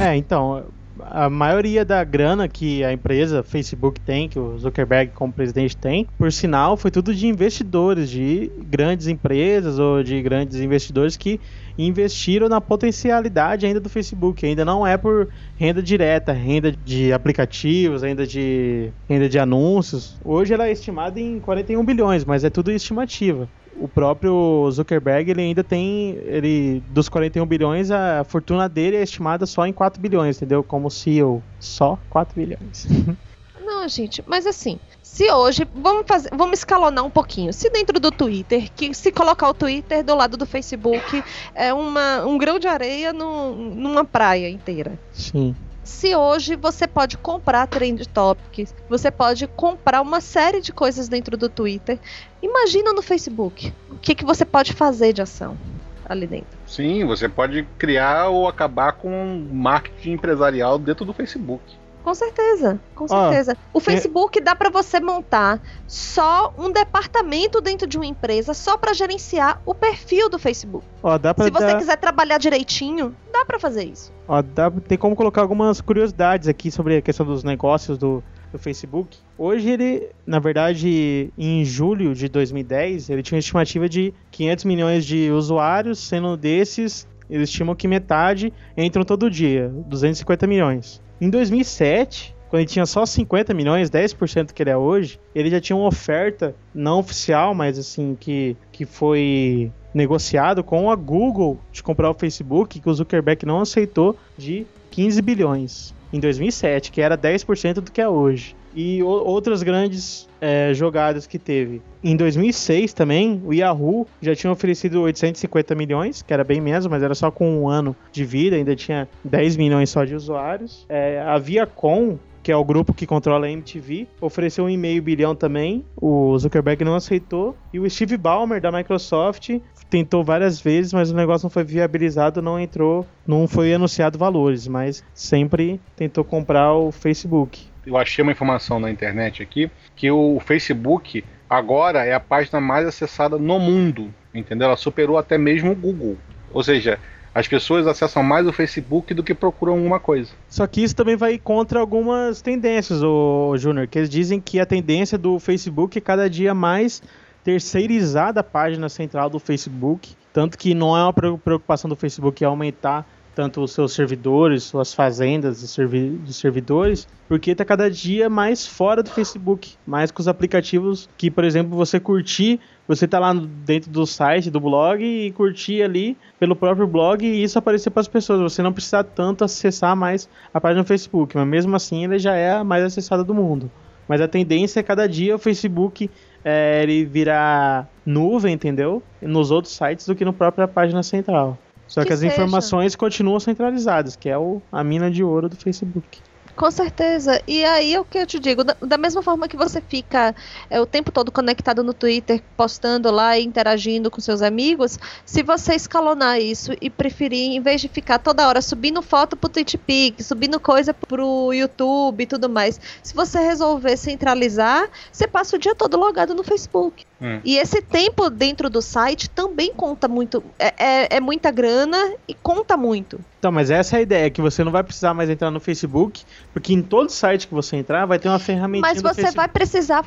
É, então, a maioria da grana que a empresa Facebook tem, que o Zuckerberg como presidente tem, por sinal, foi tudo de investidores, de grandes empresas ou de grandes investidores que investiram na potencialidade ainda do Facebook. Ainda não é por renda direta, renda de aplicativos, renda de, renda de anúncios. Hoje ela é estimada em 41 bilhões, mas é tudo estimativa. O próprio Zuckerberg, ele ainda tem, ele dos 41 bilhões, a fortuna dele é estimada só em 4 bilhões, entendeu? Como CEO, só 4 bilhões. Não, gente, mas assim, se hoje, vamos fazer, vamos escalonar um pouquinho. Se dentro do Twitter, que se colocar o Twitter do lado do Facebook, é uma, um grão de areia no- numa praia inteira. Sim. Se hoje você pode comprar trend topics, você pode comprar uma série de coisas dentro do Twitter, imagina no Facebook. O que, que você pode fazer de ação ali dentro? Sim, você pode criar ou acabar com marketing empresarial dentro do Facebook. Com certeza, com Ó, certeza. o Facebook dá para você montar só um departamento dentro de uma empresa só para gerenciar o perfil do Facebook. Ó, dá pra Se você dar- quiser trabalhar direitinho, dá para fazer isso. Ó, dá- tem como colocar algumas curiosidades aqui sobre a questão dos negócios do, do Facebook. Hoje ele, na verdade, em julho de 2010, ele tinha uma estimativa de 500 milhões de usuários, sendo desses, eles estimam que metade entram todo dia, 250 milhões. Em 2007, quando ele tinha só 50 milhões, 10% que ele é hoje, ele já tinha uma oferta não oficial, mas assim, que, que foi negociado com a Google de comprar o Facebook, que o Zuckerberg não aceitou, de 15 bilhões em 2007, que era 10% do que é hoje. E outras grandes é, jogadas que teve. Em 2006 também, o Yahoo já tinha oferecido 850 milhões, que era bem menos, mas era só com um ano de vida, ainda tinha 10 milhões só de usuários. É, a Viacom, que é o grupo que controla a MTV, ofereceu um e meio bilhão também. O Zuckerberg não aceitou. E o Steve Ballmer, da Microsoft, tentou várias vezes, mas o negócio não foi viabilizado, não entrou, não foi anunciado valores, mas sempre tentou comprar o Facebook. Eu achei uma informação na internet aqui que o Facebook agora é a página mais acessada no mundo, entendeu? Ela superou até mesmo o Google. Ou seja, as pessoas acessam mais o Facebook do que procuram alguma coisa. Só que isso também vai contra algumas tendências, o Júnior, que eles dizem que a tendência do Facebook é cada dia mais terceirizar da página central do Facebook, tanto que não é uma pre- preocupação do Facebook aumentar tanto os seus servidores, suas fazendas de, servi- de servidores, porque está cada dia mais fora do Facebook, mais com os aplicativos que, por exemplo, você curtir, você tá lá dentro do site, do blog e curtir ali pelo próprio blog e isso aparecer para as pessoas. Você não precisa tanto acessar mais a página do Facebook, mas mesmo assim ele já é a mais acessada do mundo. Mas a tendência é cada dia o Facebook é, ele virar nuvem, entendeu? Nos outros sites do que na própria página central. Só que, Que as seja. informações continuam centralizadas, que é o, a mina de ouro do Facebook. Com certeza. E aí é o que eu te digo, da, da mesma forma que você fica é, o tempo todo conectado no Twitter, postando lá e interagindo com seus amigos, se você escalonar isso e preferir, em vez de ficar toda hora subindo foto pro TweetPic, subindo coisa pro YouTube e tudo mais, se você resolver centralizar, você passa o dia todo logado no Facebook. Hum. E esse tempo dentro do site também conta muito, é, é, é muita grana e conta muito. Então, mas essa é a ideia, que você não vai precisar mais entrar no Facebook, porque em todo site que você entrar vai ter uma ferramentinha Mas você vai precisar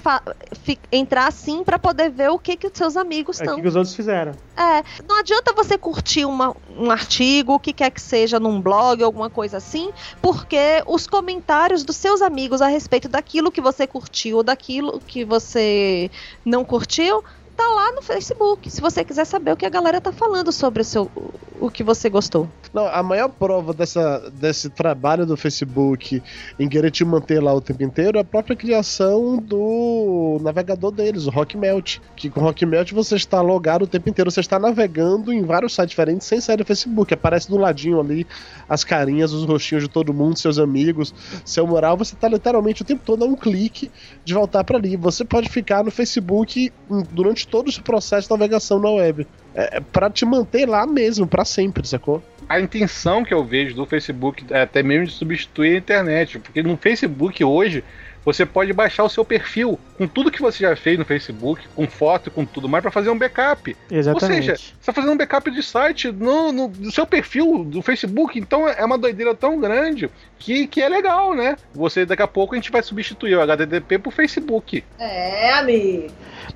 entrar assim pra poder ver o que que os seus amigos É estão. o que os outros fizeram. É, não adianta você curtir uma- um artigo, o que quer que seja, num blog, alguma coisa assim, porque os comentários dos seus amigos a respeito daquilo que você curtiu ou daquilo que você não curtiu, infantil tá lá no Facebook. Se você quiser saber o que a galera tá falando sobre o, seu, o que você gostou. Não, a maior prova dessa, desse trabalho do Facebook em querer te manter lá o tempo inteiro é a própria criação do navegador deles, o Rockmelt. Que com o Rockmelt você está logado o tempo inteiro, você está navegando em vários sites diferentes sem sair do Facebook. Aparece do ladinho ali as carinhas, os rostinhos de todo mundo, seus amigos, seu moral. Você está literalmente o tempo todo a um clique de voltar para ali. Você pode ficar no Facebook hum, todo seu processo de navegação na web. É, é para te manter lá mesmo, para sempre, sacou? A intenção que eu vejo do Facebook é até mesmo de substituir a internet, porque no Facebook hoje você pode baixar o seu perfil com tudo que você já fez no Facebook, com foto, com tudo mais, para fazer um backup. Exatamente. Ou seja, você está fazendo um backup de site no, no, no seu perfil do Facebook, então é uma doideira tão grande que, que é legal, né? Você daqui a pouco a gente vai substituir o HTTP pro Facebook. É, amigo.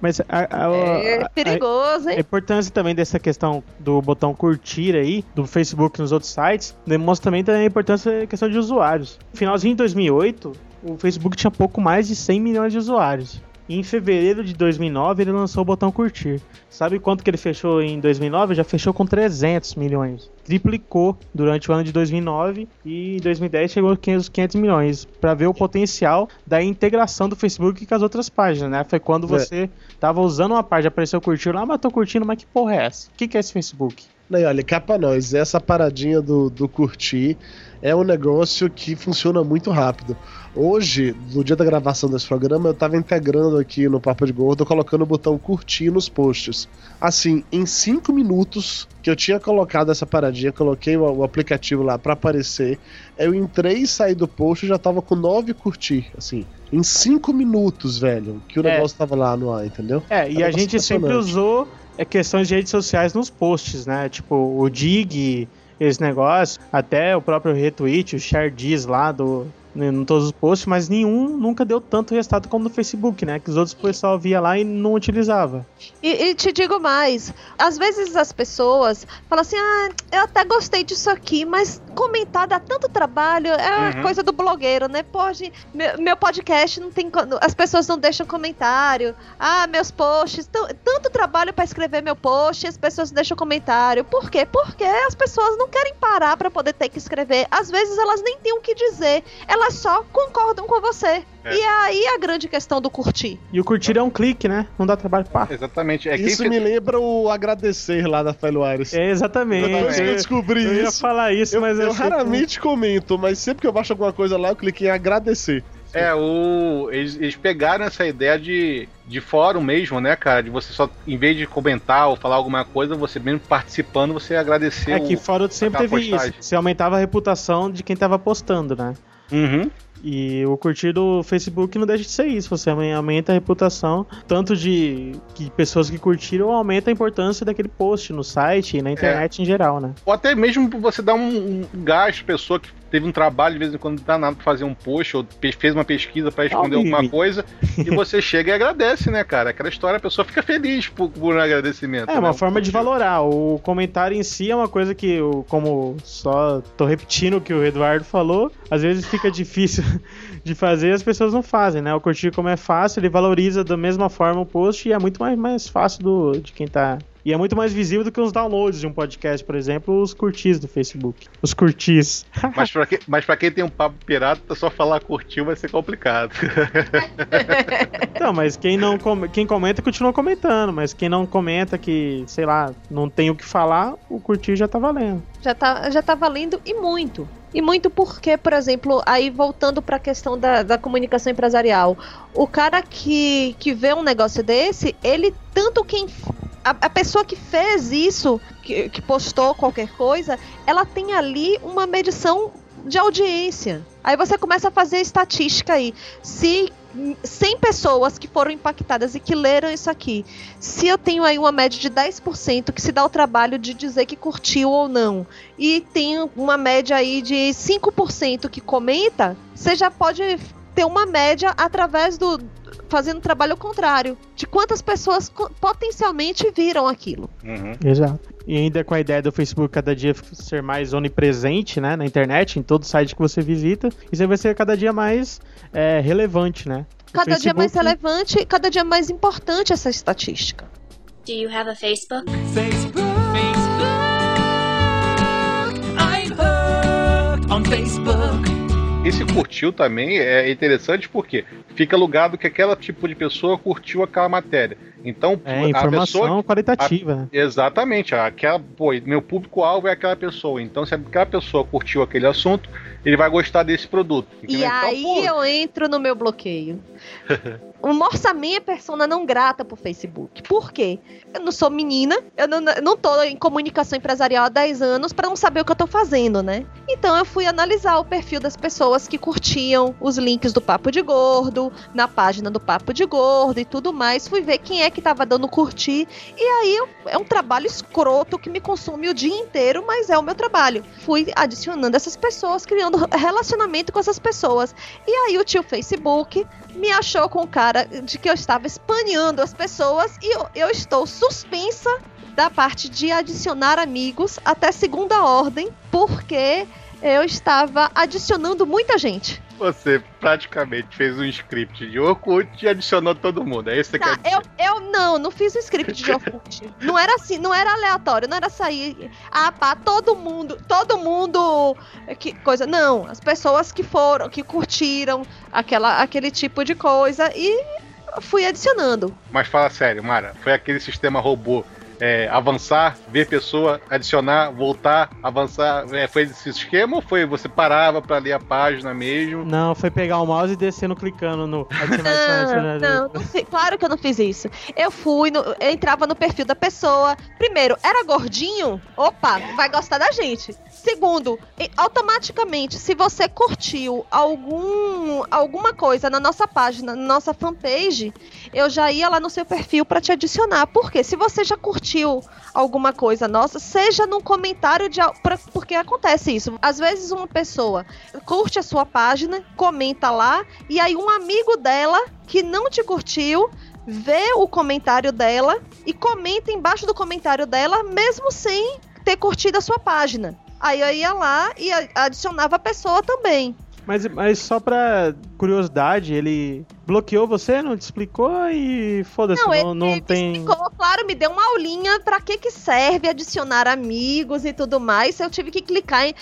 Mas a, a- a- É a- perigoso, a hein? importância também dessa questão do botão curtir aí, do Facebook nos outros sites, demonstra também, a importância da questão de usuários. Finalzinho de 2008, o Facebook tinha pouco mais de 100 milhões de usuários. E em fevereiro de 2009 ele lançou o botão curtir. Sabe quanto que ele fechou em 2009? Já fechou com 300 milhões. Triplicou durante o ano de 2009 e em 2010 chegou a 500, 500 milhões. Pra ver o potencial da integração do Facebook com as outras páginas, né? Foi quando você tava usando uma página, apareceu curtir lá, mas tô curtindo, mas que porra é essa? O que, que é esse Facebook? Não, olha, cá pra nós, essa paradinha do, do curtir é um negócio que funciona muito rápido. Hoje, no dia da gravação desse programa, eu tava integrando aqui no Papo de Gordo, colocando o botão curtir nos posts. Assim, em 5 minutos que eu tinha colocado essa paradinha, coloquei o, o aplicativo lá para aparecer, eu entrei e saí do post e já tava com 9 curtir, assim. Em 5 minutos, velho, que o É. negócio tava lá no ar, entendeu? É, e É um a gente sempre usou é, questões de redes sociais nos posts, né? Tipo, o dig, esse negócio, até o próprio retweet, o share diz lá do em todos os posts, mas nenhum nunca deu tanto resultado como no Facebook, né? Que os outros pessoal via lá e não utilizava. E, e te digo mais, às vezes as pessoas falam assim, ah, eu até gostei disso aqui, mas comentar dá tanto trabalho, é Uhum. coisa do blogueiro, né? Pode, meu, meu podcast não tem, as pessoas não deixam comentário, ah, meus posts, tanto trabalho pra escrever meu post, e as pessoas não deixam comentário. Por quê? Porque as pessoas não querem parar pra poder ter que escrever. Às vezes elas nem têm o que dizer, elas só concordam com você. É. E é aí a grande questão do curtir. E o curtir é um clique, né? Não dá trabalho pá. Exatamente. É Isso quem me lembra o agradecer lá da Failo Aires. É, exatamente. Depois que eu descobri Eu ia isso, falar isso, eu, mas eu que- raramente comento, mas sempre que eu baixo alguma coisa lá, eu cliquei em agradecer. É, o. Eles, eles pegaram essa ideia de, de fórum mesmo, né, cara? De você só, em vez de comentar ou falar alguma coisa, você mesmo participando, você agradecer É o- que fora sempre aquela teve postagem. isso. Você aumentava a reputação de quem tava postando, né? Uhum. E o curtir do Facebook não deixa de ser isso. Você aumenta- a reputação, tanto de que pessoas que curtiram, aumenta a importância daquele post no site e na internet em geral, né? Ou até mesmo você dar um, um gás, pessoa que teve um trabalho de vez em quando nada pra fazer um post, ou fez uma pesquisa Ao vivo. alguma coisa, e você chega e agradece, né, cara? Aquela história, a pessoa fica feliz por, por um agradecimento. É né? uma forma de valorar. O comentário em si é uma coisa que, eu, como só tô repetindo o que o Eduardo falou, às vezes fica difícil de fazer e as pessoas não fazem, né? O curtir, como é fácil, ele valoriza da mesma forma o post e é muito mais, mais fácil do, de quem tá. E é muito mais visível do que os downloads de um podcast, por exemplo, os curtis do Facebook. Os curtis. Mas pra, que, mas pra quem tem um papo pirata, só falar curtiu vai ser complicado. Não, mas quem não com- quem comenta continua comentando, mas quem não comenta que, sei lá, não tem o que falar, o curtir já tá valendo. Já tá, já tá valendo e muito. E muito porque, por exemplo, aí voltando para a questão da, da comunicação empresarial, o cara que, que vê um negócio desse, ele tanto quem. A, a pessoa que fez isso, que, que postou qualquer coisa, ela tem ali uma medição de audiência. Aí você começa a fazer estatística aí. Se 100 pessoas que foram impactadas e que leram isso aqui, se eu tenho aí uma média de 10% que se dá o trabalho de dizer que curtiu ou não, e tem uma média aí de 5% que comenta, você já pode ter uma média através do fazendo o trabalho contrário, de quantas pessoas co- potencialmente viram aquilo. Uhum. Exato. E ainda com a ideia do Facebook cada dia ser mais onipresente, né, na internet, em todo site que você visita, isso aí vai ser cada dia mais é, relevante, né? O Cada dia mais Facebook- relevante, cada dia mais importante essa estatística. Do you have a Facebook? Facebook. Facebook. I'm hooked on Facebook. Esse curtiu também é interessante porque fica alugado que aquela tipo de pessoa curtiu aquela matéria. Então, É, a informação pessoa. qualitativa, né? Exatamente, aquela, pô, meu público-alvo é aquela pessoa. Então, se aquela pessoa curtiu aquele assunto, ele vai gostar desse produto. E entendeu? Então, aí pô, eu entro no meu bloqueio. o Morsaman é persona não grata pro Facebook. Por quê? Eu não sou menina, eu não, não tô em comunicação empresarial há 10 anos pra não saber o que eu tô fazendo, né? Então eu fui analisar o perfil das pessoas que curtiam os links do Papo de Gordo, na página do Papo de Gordo e tudo mais. Fui ver quem é que tava dando curtir. E aí é um trabalho escroto que me consome o dia inteiro, mas é o meu trabalho. Fui adicionando essas pessoas, criando relacionamento com essas pessoas. E aí o tio Facebook me achou com cara de que eu estava espaneando as pessoas e eu, eu estou suspensa da parte de adicionar amigos até segunda ordem, porque eu estava adicionando muita gente. Você praticamente fez um script de Orkut e adicionou todo mundo. É isso que Tá, eu, eu não, não fiz o script de Orkut. Não era assim, não era aleatório, não era sair. Ah, pá, todo mundo, todo mundo. Que coisa. Não, as pessoas que foram, que curtiram aquela, aquele tipo de coisa e fui adicionando. Mas fala sério, Mara. Foi aquele sistema robô. É, avançar, ver pessoa, adicionar, voltar, avançar. É, foi esse esquema ou foi você parava pra ler a página mesmo? Não, foi pegar o mouse e descendo clicando no. adicionar, adicionar, Não, adicionar. não, claro que eu não fiz isso. Eu fui, no- eu entrava no perfil da pessoa. Primeiro, era gordinho? Opa, vai gostar da gente. Segundo, automaticamente, se você curtiu algum, alguma coisa na nossa página, na nossa fanpage, eu já ia lá no seu perfil pra te adicionar. Porque se você já curtiu alguma coisa nossa, seja num comentário de porque acontece isso. Às vezes uma pessoa curte a sua página, comenta lá e aí um amigo dela que não te curtiu vê o comentário dela e comenta embaixo do comentário dela, mesmo sem ter curtido a sua página. Aí eu ia lá e adicionava a pessoa também. Mas, mas só pra curiosidade, ele bloqueou você, não te explicou e foda-se, Não, não, ele não tem. explicou, claro, me deu uma aulinha pra que que serve adicionar amigos e tudo mais. Eu tive que clicar em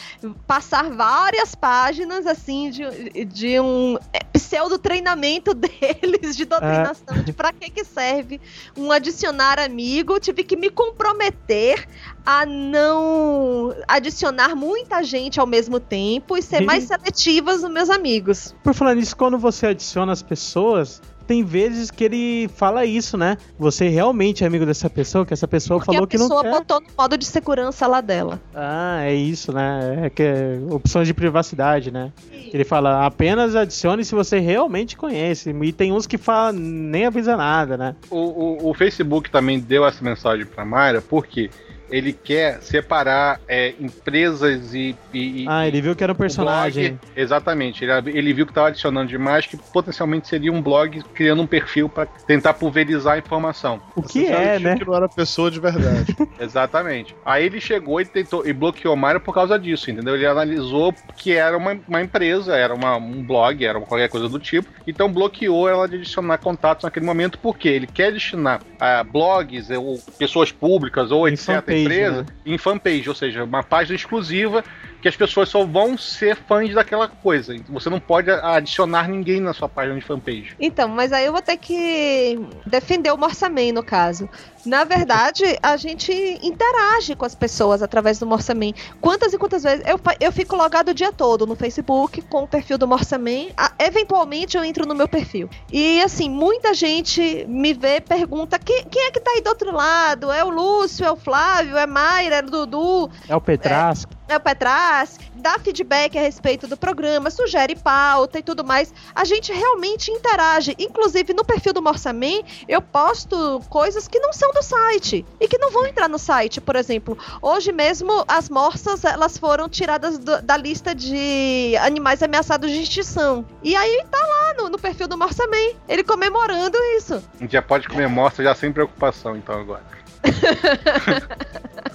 passar várias páginas assim de, de um é, pseudo treinamento deles de doutrinação de pra que que serve um adicionar amigo. Tive que me comprometer a não adicionar muita gente ao mesmo tempo e ser Sim. mais seletivas nos meus amigos. Por falar nisso, quando você adiciona as pessoas, tem vezes que ele fala isso, né? Você realmente é amigo dessa pessoa, que essa pessoa Porque falou a que não pessoa quer. botou no modo de segurança lá dela. Ah, é isso, né? É que é opções de privacidade, né? Ele fala apenas adicione se você realmente conhece. E tem uns que falam nem avisa nada, né? O, o, o Facebook também deu essa mensagem pra Mayra porque ele quer separar é, empresas e, e- Ah, ele viu que era um o personagem. blog. exatamente. Ele, ele viu que estava adicionando demais, que potencialmente seria um blog criando um perfil para tentar pulverizar a informação. O que Você é, né? que não era pessoa de verdade. Exatamente. Aí ele chegou e tentou e bloqueou a Mayra por causa disso, entendeu? Ele analisou que era uma, uma empresa, era uma, um blog, era qualquer coisa do tipo, então bloqueou ela de adicionar contatos naquele momento, porque ele quer destinar a blogs ou pessoas públicas ou etc. fanpage, empresa né? em fanpage, ou seja, uma página exclusiva que as pessoas só vão ser fãs daquela coisa. Você não pode adicionar ninguém na sua página de fanpage. Então, mas aí eu vou ter que defender o Morsaman, no caso. Na verdade, a gente interage com as pessoas através do Morsaman. Quantas e quantas vezes eu, eu fico logado o dia todo no Facebook com o perfil do Morsaman. Eventualmente eu entro no meu perfil. E assim, muita gente me vê, pergunta: quem, quem é que tá aí do outro lado? É o Lúcio, é o Flávio, é Mayra, é o Dudu? É o Petras. Né, o Petras, dá feedback a respeito do programa, sugere pauta e tudo mais. A gente realmente interage. Inclusive, no perfil do Morsaman, eu posto coisas que não são do site e que não vão entrar no site. Por exemplo, hoje mesmo as morsas elas foram tiradas do- da lista de animais ameaçados de extinção. E aí tá lá no, no perfil do Morsaman, ele comemorando isso. A gente já pode comer mostra já sem preocupação, então agora.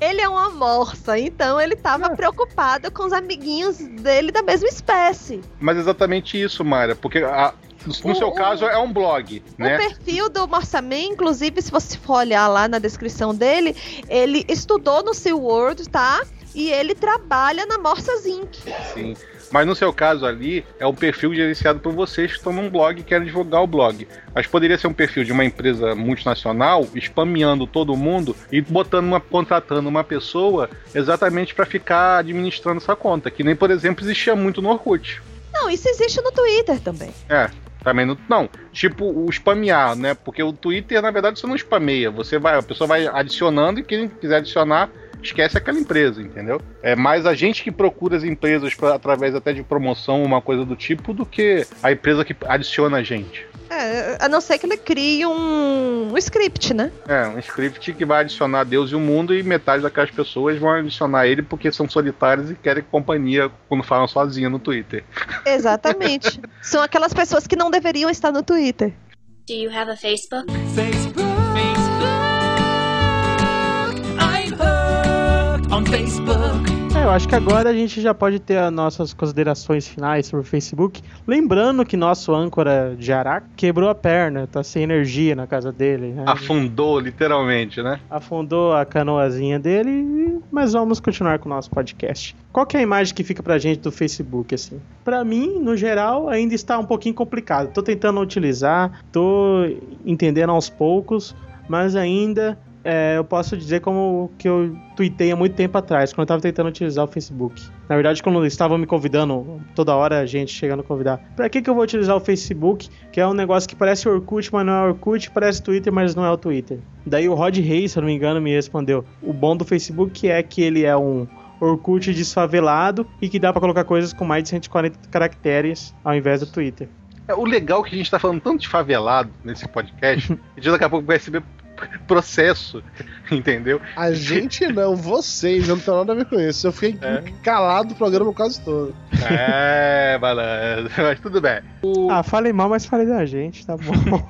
Ele é uma morsa, então ele tava preocupado com os amiguinhos dele da mesma espécie. Mas é exatamente isso, Mayra, porque a- no O- seu o- caso é um blog, né? O perfil do Morsaman, inclusive, se você for olhar lá na descrição dele, ele estudou no SeaWorld, tá? E ele trabalha na Morsas Inc. Sim. Mas no seu caso ali, é um perfil gerenciado por vocês que estão num blog e querem divulgar o blog. Mas poderia ser um perfil de uma empresa multinacional, spameando todo mundo e botando uma, contratando uma pessoa exatamente para ficar administrando essa conta. Que nem, por exemplo, existia muito no Orkut. Não, isso existe no Twitter também. É, também não. Não, tipo o spamear, né? Porque o Twitter, na verdade, você não spameia. Você vai, a pessoa vai adicionando e quem quiser adicionar, esquece aquela empresa, entendeu? É mais a gente que procura as empresas pra, através até de promoção, uma coisa do tipo, do que a empresa que adiciona a gente. É, a não ser que ele crie um, um script, né? É, um script que vai adicionar Deus e o mundo e metade daquelas pessoas vão adicionar ele porque são solitários e querem companhia quando falam sozinha no Twitter. Exatamente. São aquelas pessoas que não deveriam estar no Twitter. Do you have a Facebook? Facebook, Facebook. É, eu acho que agora a gente já pode ter as nossas considerações finais sobre o Facebook. Lembrando que nosso âncora de Araque quebrou a perna, tá sem energia na casa dele. né? Afundou, literalmente, né? Afundou a canoazinha dele, mas vamos continuar com o nosso podcast. Qual que é a imagem que fica pra gente do Facebook, assim? Pra mim, no geral, ainda está um pouquinho complicado. Tô tentando utilizar, tô entendendo aos poucos, mas ainda é, eu posso dizer como que eu tuitei há muito tempo atrás, quando eu tava tentando utilizar o Facebook. Na verdade, quando estavam me convidando, toda hora a gente chegando a convidar. Pra que que eu vou utilizar o Facebook, que é um negócio que parece Orkut, mas não é Orkut, parece Twitter, mas não é o Twitter. Daí o Rod Reis, se eu não me engano, me respondeu. O bom do Facebook é que ele é um Orkut desfavelado e que dá pra colocar coisas com mais de 140 caracteres ao invés do Twitter. É, O legal é que a gente tá falando tanto de favelado nesse podcast, que daqui a pouco vai receber processo, entendeu? A gente não, vocês, eu não tenho nada a ver com isso. Eu fiquei É. calado o programa quase todo. É, malandro, mas tudo bem. Ah, falei mal, mas falei da gente, tá bom.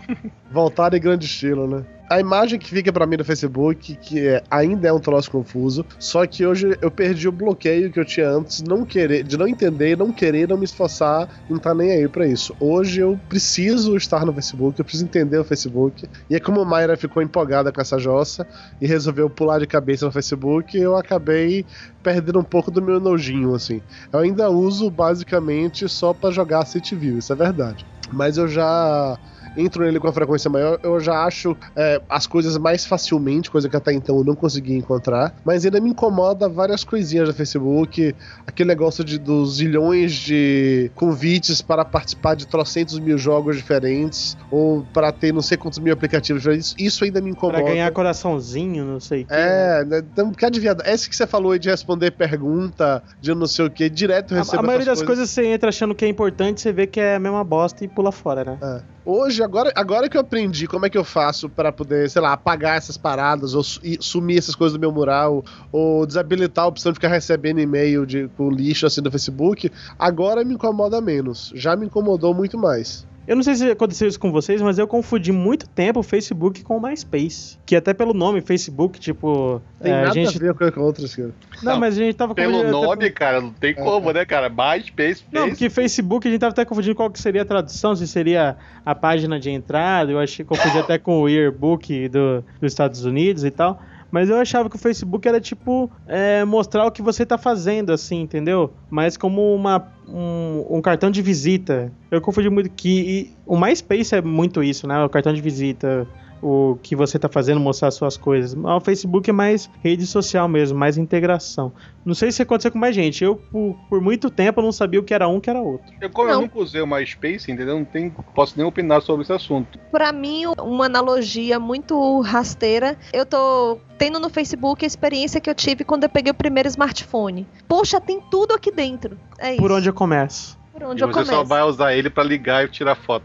Voltar em grande estilo, né? A imagem que fica pra mim no Facebook, que é- ainda é um troço confuso, só que hoje eu perdi o bloqueio que eu tinha antes, não querer, de não entender, não querer, não me esforçar, não tá nem aí pra isso. Hoje eu preciso estar no Facebook, eu preciso entender o Facebook. E é como a Mayra ficou empolgada com essa jossa e resolveu pular de cabeça no Facebook, eu acabei perdendo um pouco do meu nojinho, assim. Eu ainda uso basicamente só pra jogar City View, isso é verdade. Mas eu já entro nele com a frequência maior, eu já acho é, as coisas mais facilmente, coisa que até então eu não conseguia encontrar. Mas ainda me incomoda várias coisinhas do Facebook, aquele negócio de, dos zilhões de convites para participar de trocentos mil jogos diferentes, ou para ter não sei quantos mil aplicativos diferentes. Isso ainda me incomoda. pra ganhar coraçãozinho, não sei o que. É, né, então, que adivinha, esse que você falou aí de responder pergunta, de não sei o que, direto eu A, a maioria das essas coisas você entra achando que é importante, você vê que é a mesma bosta e pula fora, né? É. Hoje, agora, agora que eu aprendi como é que eu faço pra poder, sei lá, apagar essas paradas, ou su- sumir essas coisas do meu mural, ou desabilitar a opção de ficar recebendo e-mail de, com lixo assim do Facebook, agora me incomoda menos. Já me incomodou muito mais. Eu não sei se aconteceu isso com vocês, mas eu confundi muito tempo o Facebook com o MySpace. Que até pelo nome Facebook, tipo. Tem é, a nada gente... a ver com outras coisas. Não, mas a gente tava Pelo nome, cara, não tem como, né, cara? MySpace, Não, porque Facebook a gente tava até confundindo qual que seria a tradução, se seria a página de entrada, eu achei confundi até com o yearbook do, dos Estados Unidos e tal. Mas eu achava que o Facebook era tipo é, mostrar o que você tá fazendo, assim, entendeu? Mas como uma, um, um cartão de visita. Eu confundi muito que. e o MySpace é muito isso, né? O cartão de visita. O que você tá fazendo, mostrar suas coisas. Mas O Facebook é mais rede social mesmo, mais integração. Não sei se aconteceu com mais gente. Eu, por, por muito tempo, eu não sabia o que era um, o que era outro. Eu, como eu Não. nunca usei o MySpace, entendeu? Não tem, posso nem opinar sobre esse assunto. Pra mim, uma analogia muito rasteira. Eu tô tendo no Facebook a experiência que eu tive quando eu peguei o primeiro smartphone. Poxa, tem tudo aqui dentro. É isso. Por onde eu começo? Por onde e eu você começo. só vai usar ele pra ligar e tirar foto.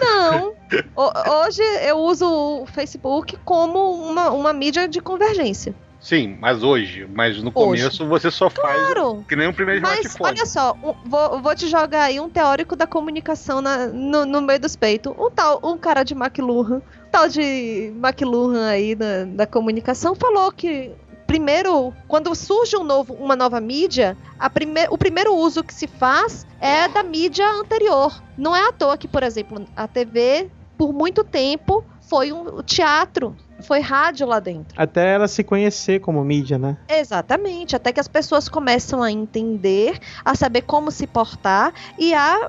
Não. Hoje eu uso o Facebook como uma, uma mídia de convergência. Sim, mas hoje. Mas no Hoje. começo você só faz Claro. que nem o primeiro Mas smartphone. olha só, um- vou, vou te jogar aí um teórico da comunicação na- no, no meio dos peitos. Um tal, um cara de McLuhan, um tal de McLuhan aí da, da comunicação, falou que primeiro, quando surge um novo, uma nova mídia, prime, o primeiro uso que se faz é da mídia anterior. Não é à toa que, por exemplo, a TV, por muito tempo, foi um teatro, foi rádio lá dentro. Até ela se conhecer como mídia, né? Exatamente, até que as pessoas começam a entender, a saber como se portar e a,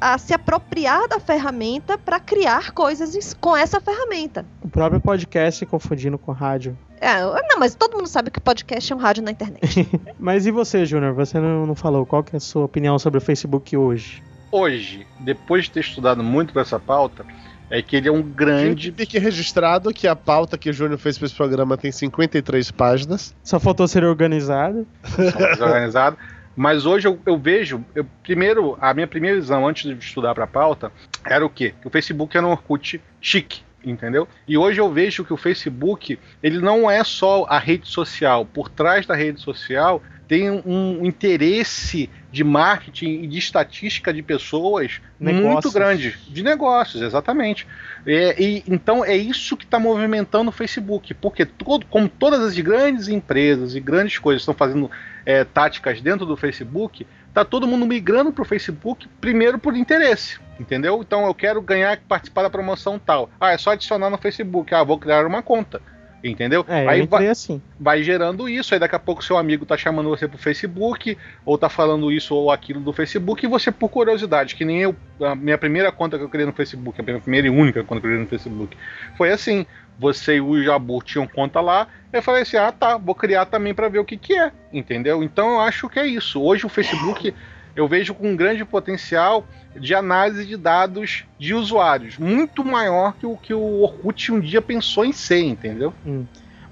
a se apropriar da ferramenta para criar coisas com essa ferramenta. O próprio podcast confundindo com rádio. É, não, mas todo mundo sabe que podcast é um rádio na internet. Mas e você, Júnior? Você não, não falou. Qual que é a sua opinião sobre o Facebook hoje? Hoje, depois de ter estudado muito com essa pauta, é que ele é um grande. Gente, fique registrado que a pauta que o Júnior fez para esse programa tem 53 páginas. Só faltou ser organizado. desorganizado. Mas hoje eu, eu vejo, eu- primeiro, a minha primeira visão antes de estudar para a pauta era o quê? Que o Facebook era um Orkut chique. Entendeu? E hoje eu vejo que o Facebook, ele não é só a rede social. Por trás da rede social tem um interesse de marketing e de estatística de pessoas muito Negócios. grande. De negócios, exatamente. É, e, então é isso que está movimentando o Facebook. Porque todo, como todas as grandes empresas e grandes coisas estão fazendo é, táticas dentro do Facebook, tá todo mundo migrando para o Facebook primeiro por interesse. Entendeu? Então eu quero ganhar, participar da promoção tal. Ah, é só adicionar no Facebook. Ah, vou criar uma conta. Entendeu? É, Aí vai, assim. vai gerando isso, aí daqui a pouco seu amigo tá chamando você pro Facebook, ou tá falando isso ou aquilo do Facebook, e você, por curiosidade, que nem eu, a minha primeira conta que eu criei no Facebook, a minha primeira e única conta que eu criei no Facebook, foi assim. Você e o Jabu tinham conta lá, eu falei assim: ah tá, vou criar também para ver o que, que é, entendeu? Então eu acho que é isso. Hoje o Facebook eu vejo com um grande potencial de análise de dados de usuários, muito maior que o que o Orkut um dia pensou em ser, entendeu?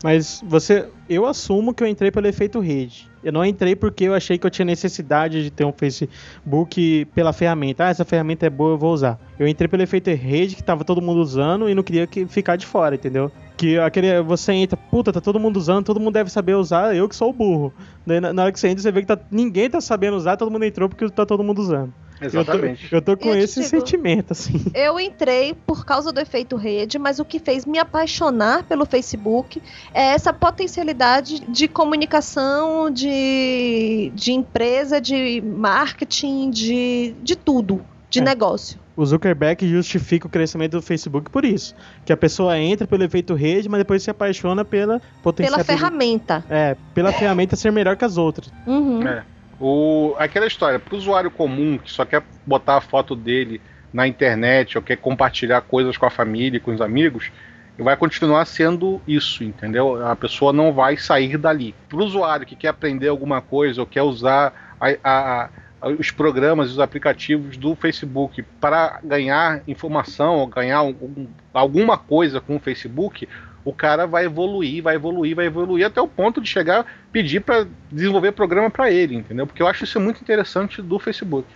Mas você. Eu assumo que eu entrei pelo efeito rede. Eu não entrei porque eu achei que eu tinha necessidade de ter um Facebook pela ferramenta. Ah, essa ferramenta é boa, eu vou usar. Eu entrei pelo efeito rede que tava todo mundo usando e não queria que ficar de fora, entendeu? Que aquele, você entra, puta, tá todo mundo usando, todo mundo deve saber usar, eu que sou o burro. Na, na hora que você entra, você vê que tá, ninguém tá sabendo usar, todo mundo entrou porque tá todo mundo usando. Exatamente. Eu tô, eu tô com Eu te esse digo- sentimento, assim. Eu entrei por causa do efeito rede, mas o que fez me apaixonar pelo Facebook é essa potencialidade de comunicação, de, de empresa, de marketing, de, de tudo, de É. negócio. O Zuckerberg justifica o crescimento do Facebook por isso. Que a pessoa entra pelo efeito rede, mas depois se apaixona pela Pela potencialidade. ferramenta. É, pela ferramenta ser melhor que as outras. Uhum. É. O, aquela história, pro usuário comum que só quer botar a foto dele na internet ou quer compartilhar coisas com a família com os amigos, vai continuar sendo isso, entendeu? A pessoa não vai sair dali. Pro usuário que quer aprender alguma coisa ou quer usar a- a- a- os programas e os aplicativos do Facebook para ganhar informação ou ganhar algum- alguma coisa com o Facebook, o cara vai evoluir, vai evoluir, vai evoluir até o ponto de chegar pedir para desenvolver programa para ele, entendeu? Porque eu acho isso muito interessante do Facebook.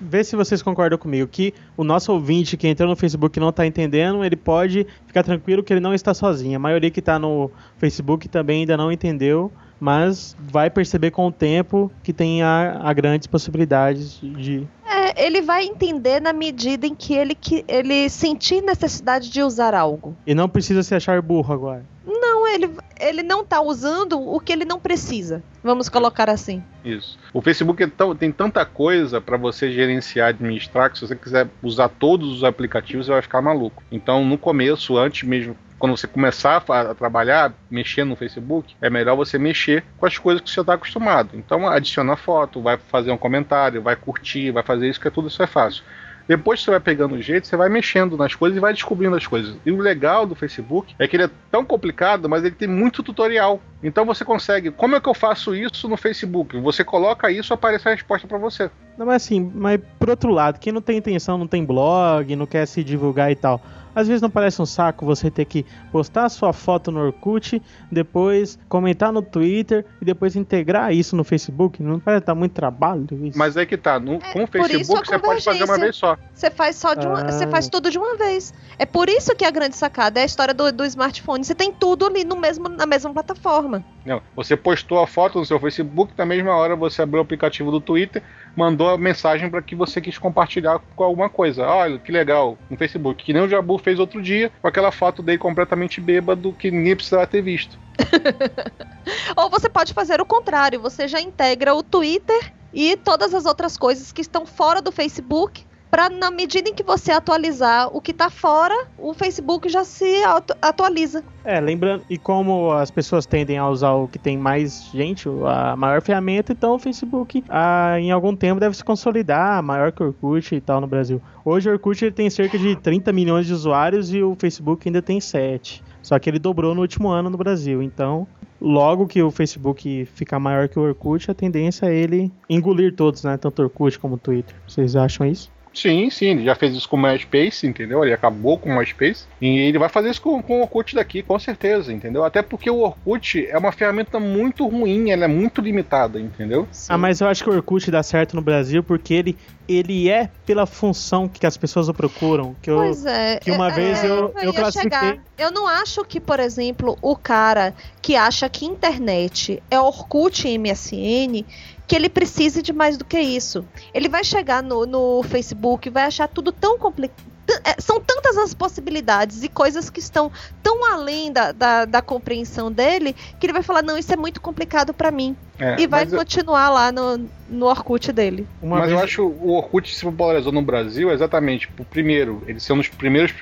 Vê se vocês concordam comigo que o nosso ouvinte que entrou no Facebook não tá entendendo, ele pode ficar tranquilo que ele não está sozinho. A maioria que tá no Facebook também ainda não entendeu, mas vai perceber com o tempo que tem a, a grandes possibilidades de. É, ele vai entender na medida em que ele, que ele sentir necessidade de usar algo. E não precisa se achar burro agora. Não, ele, ele não tá usando o que ele não precisa. Vamos colocar assim. Isso. O Facebook é tão- tem tanta coisa para você gerenciar, administrar, que se você quiser usar todos os aplicativos, você vai ficar maluco. Então, no começo, antes mesmo, quando você começar a, a trabalhar, mexer no Facebook, é melhor você mexer com as coisas que você está acostumado. Então, adiciona foto, vai fazer um comentário, vai curtir, vai fazer isso, que é tudo isso é fácil. Depois que você vai pegando o jeito, você vai mexendo nas coisas e vai descobrindo as coisas. E o legal do Facebook é que ele é tão complicado, mas ele tem muito tutorial. Então você consegue. Como é que eu faço isso no Facebook? Você coloca isso, aparece a resposta para você. Não, mas assim, mas por outro lado, quem não tem intenção, não tem blog, não quer se divulgar e tal. Às vezes não parece um saco você ter que postar a sua foto no Orkut, depois comentar no Twitter e depois integrar isso no Facebook? Não parece dar muito trabalho isso? Mas é que tá. No, com o Facebook você pode fazer uma vez só. Você faz só de uma, Ah. você faz tudo de uma vez. É por isso que a grande sacada é a história do, do smartphone. Você tem tudo ali no mesmo, na mesma plataforma. Não, você postou a foto no seu Facebook, na mesma hora você abriu o aplicativo do Twitter, mandou a mensagem para que você quis compartilhar com alguma coisa. Olha, que legal, no Facebook. Que nem o Jabu fez outro dia, com aquela foto dele completamente bêbado que ninguém precisava ter visto. Ou você pode fazer o contrário, você já integra o Twitter e todas as outras coisas que estão fora do Facebook, para na medida em que você atualizar o que está fora, o Facebook já se atualiza. É, lembrando, e como as pessoas tendem a usar o que tem mais gente, a maior ferramenta, então o Facebook ah, em algum tempo deve se consolidar, maior que o Orkut e tal no Brasil. Hoje o Orkut tem cerca de 30 milhões de usuários e o Facebook ainda tem 7. Só que ele dobrou no último ano no Brasil, então logo que o Facebook ficar maior que o Orkut, a tendência é ele engolir todos, né? Tanto o Orkut como o Twitter. Vocês acham isso? Sim, sim, ele já fez isso com o MySpace, entendeu? Ele acabou com o MySpace. E ele vai fazer isso com, com o Orkut daqui, com certeza, entendeu? Até porque o Orkut é uma ferramenta muito ruim, ela é muito limitada, entendeu? Ah, mas eu acho que o Orkut dá certo no Brasil porque ele, ele é pela função que as pessoas o procuram. Que eu, Pois é. que uma é, vez é, eu- eu ia classifiquei- chegar. Eu não acho que, por exemplo, o cara que acha que internet é Orkut e MSN, que ele precise de mais do que isso. Ele vai chegar no, no Facebook vai achar tudo tão complicado. São tantas as possibilidades e coisas que estão tão além da, da, da compreensão dele que ele vai falar: não, isso é muito complicado pra mim. É, e vai mas eu- continuar lá no, no Orkut dele. Uma Mas vez eu acho o Orkut se popularizou no Brasil exatamente, por primeiro, ele ser um dos primeiros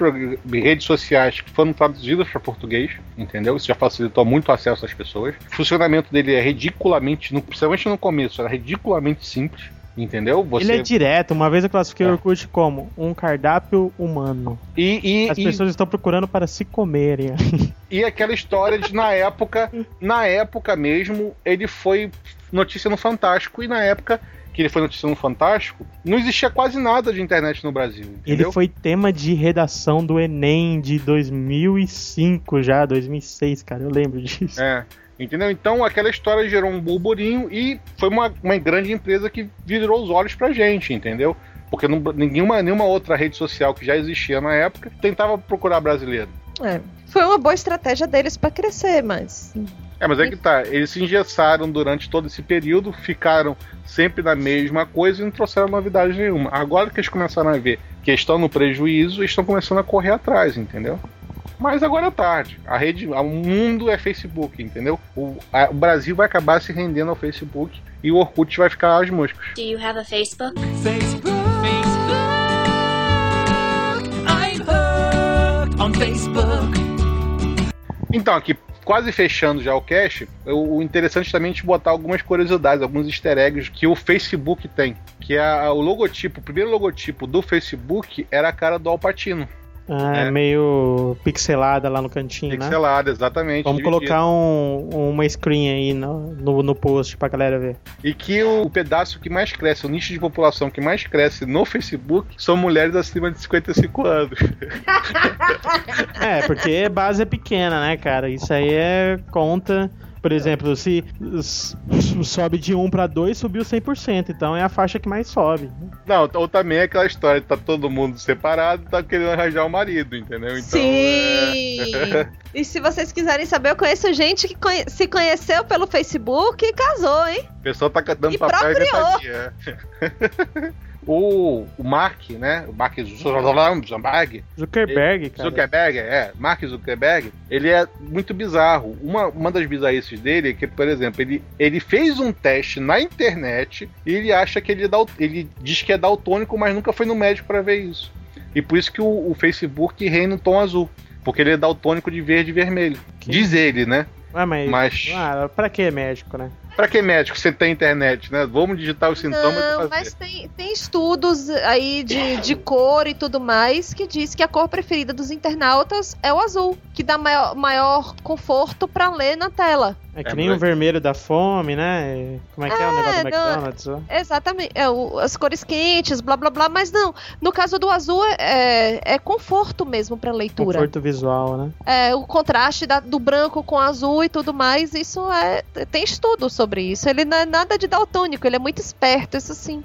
redes sociais que foram traduzidas para português, entendeu? Isso já facilitou muito o acesso às pessoas. O funcionamento dele é ridiculamente, no- principalmente no começo, era ridiculamente simples, entendeu? Você Ele é direto. Uma vez eu classifiquei É. o Orkut como um cardápio humano. e, e, As e- pessoas estão procurando para se comerem. e aquela história de na época, na época mesmo, ele foi notícia no Fantástico e na época que ele foi notícia no Fantástico, não existia quase nada de internet no Brasil, entendeu? Ele foi tema de redação do Enem de 2005 já, 2006, cara. Eu lembro disso. É. Entendeu? Então aquela história gerou um burburinho e foi uma, uma grande empresa que virou os olhos pra gente, entendeu? Porque não, nenhuma, nenhuma outra rede social que já existia na época tentava procurar brasileiro. É. Foi uma boa estratégia deles pra crescer, mas. É, mas é que tá, eles se engessaram durante todo esse período, ficaram sempre na mesma coisa e não trouxeram novidade nenhuma. Agora que eles começaram a ver que estão no prejuízo, estão começando a correr atrás, entendeu? Mas agora é tarde. A rede, o mundo é Facebook, entendeu? O, a- o Brasil vai acabar se rendendo ao Facebook e o Orkut vai ficar aos moscos. Do you have a Facebook? Facebook. Facebook. I'm hooked on Facebook. Então, aqui, quase fechando já o cast, o interessante também é a gente botar algumas curiosidades, alguns easter eggs que o Facebook tem. Que é o logotipo, o primeiro logotipo do Facebook era a cara do Alpatino. Ah, É. meio pixelada lá no cantinho, né? Pixelado, exatamente. Vamos dividido. colocar um, uma screen aí no, no, no post pra galera ver. E que o, o pedaço que mais cresce, o nicho de população que mais cresce no Facebook são mulheres acima de 55 anos. É, porque a base é pequena, né, cara? Isso aí é conta. Por exemplo, se sobe de 1 pra 2, subiu 100%. Então é a faixa que mais sobe. Não, ou também é aquela história de tá todo mundo separado e tá querendo arranjar um marido, entendeu? Então, Sim! é- E se vocês quiserem saber, eu conheço gente que conhe- se conheceu pelo Facebook e casou, hein? O pessoal tá dando E papel e procriou. metadinha. o, o Mark, né? O Mark Zuckerberg, Zuckerberg, cara. Zuckerberg, é, Mark Zuckerberg, ele é muito bizarro. Uma, uma das bizarrices dele é que, por exemplo, ele, ele fez um teste na internet e ele acha que ele, é dal- ele diz que é daltônico, mas nunca foi no médico para ver isso. E por isso que o, o Facebook reina no tom azul. Porque ele é daltônico de verde e vermelho. Que- Diz ele, né? Ah, mas. Mas- Ah, pra que médico, né? Pra que médico? Você tem internet, né? Vamos digitar os sintomas e Não, fazer. mas tem, tem estudos aí de, de cor e tudo mais que diz que a cor preferida dos internautas é o azul, que dá maior, maior conforto pra ler na tela. É que É, nem mas- o vermelho da fome, né? Como é que é, o negócio do não. McDonald's? ó? Exatamente, é, o- as cores quentes, blá blá blá, mas não. No caso do azul é, é conforto mesmo pra leitura. Conforto visual, né? É, o contraste da- do branco com azul e tudo mais, isso é. Tem estudo sobre isso. Ele não é nada de daltônico, ele é muito esperto, isso sim.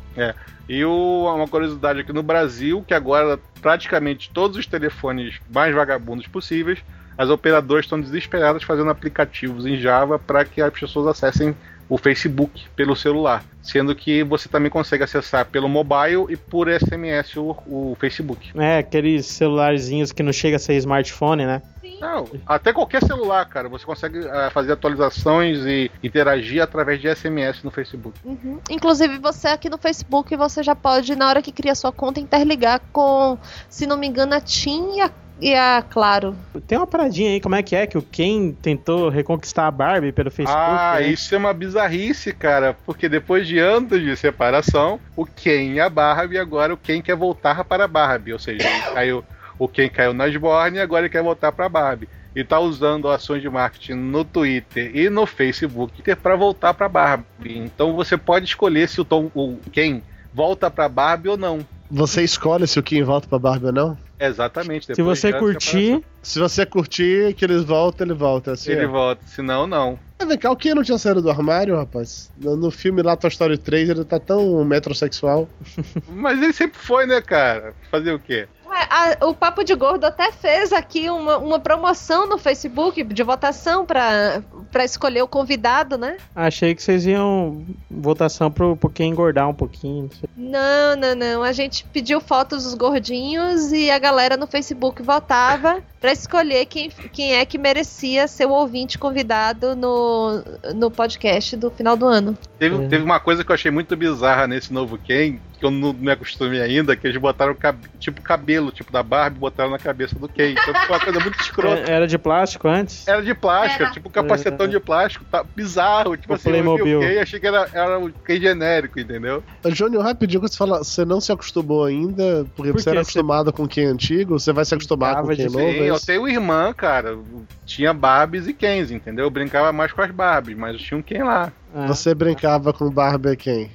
E o- uma curiosidade aqui no Brasil, que agora praticamente todos os telefones mais vagabundos possíveis, as operadoras estão desesperadas fazendo aplicativos em Java para que as pessoas acessem o Facebook pelo celular, sendo que você também consegue acessar pelo mobile e por SMS o, o Facebook. É, aqueles celularzinhos que não chega a ser smartphone, né? Não, até qualquer celular, cara, você consegue ah, fazer atualizações e interagir através de SMS no Facebook. Uhum. Inclusive, você aqui no Facebook, você já pode, na hora que cria sua conta, interligar com, se não me engano, a TIM e a, e a Claro. Tem uma paradinha aí, como é que é? Que o Ken tentou reconquistar a Barbie pelo Facebook. Ah, né? isso é uma bizarrice, cara, porque depois de anos de separação, o Ken e a Barbie, agora o Ken quer voltar para a Barbie, ou seja, caiu, o Ken caiu na Osborne e agora ele quer voltar para a Barbie. E tá usando ações de marketing no Twitter e no Facebook para voltar para a Barbie. Então você pode escolher se o Tom, o Ken volta para a Barbie ou não. Você escolhe se o Kim volta pra Barbie ou não? Exatamente. Se você curtir, Se você curtir que eles voltam, ele volta. Assim, ele é. volta. Senão, não. Mas vem cá, o Kim não tinha saído do armário, rapaz? No, no filme lá, Toy Story 3, ele tá tão metrosexual. Mas ele sempre foi, né, cara? Fazer o quê? Ué, a- o Papo de Gordo até fez aqui uma, uma promoção no Facebook de votação pra, pra escolher o convidado, né? achei que vocês iam votação pro, pro quem engordar um pouquinho. não sei. Não, não, não. A gente pediu fotos dos gordinhos e a galera no Facebook votava pra escolher quem, quem é que merecia ser o ouvinte convidado no, no podcast do final do ano. Teve, É. teve uma coisa que eu achei muito bizarra nesse novo Ken, que eu não me acostumei ainda, que eles botaram cab- tipo cabelo, tipo da Barbie, botaram na cabeça do Ken. Então ficou uma coisa muito escrota. É, Era de plástico antes? Era de plástico, Era. tipo um capacetão É. de plástico, tá bizarro. Tipo O assim, eu vi o. Ken e achei que era, era o Ken genérico, entendeu? Júnior, rapidinho, quando você fala, você não se acostumou ainda, porque Por você era quê? Você- acostumado com quem antigo, você vai se acostumar com Tava quem de- novo? Sim, é eu tenho irmã, cara. Tinha Barbies e Kens, entendeu? Eu brincava mais com as Barbies, mas eu tinha um Ken lá. Ah. Você brincava com Barbie quem?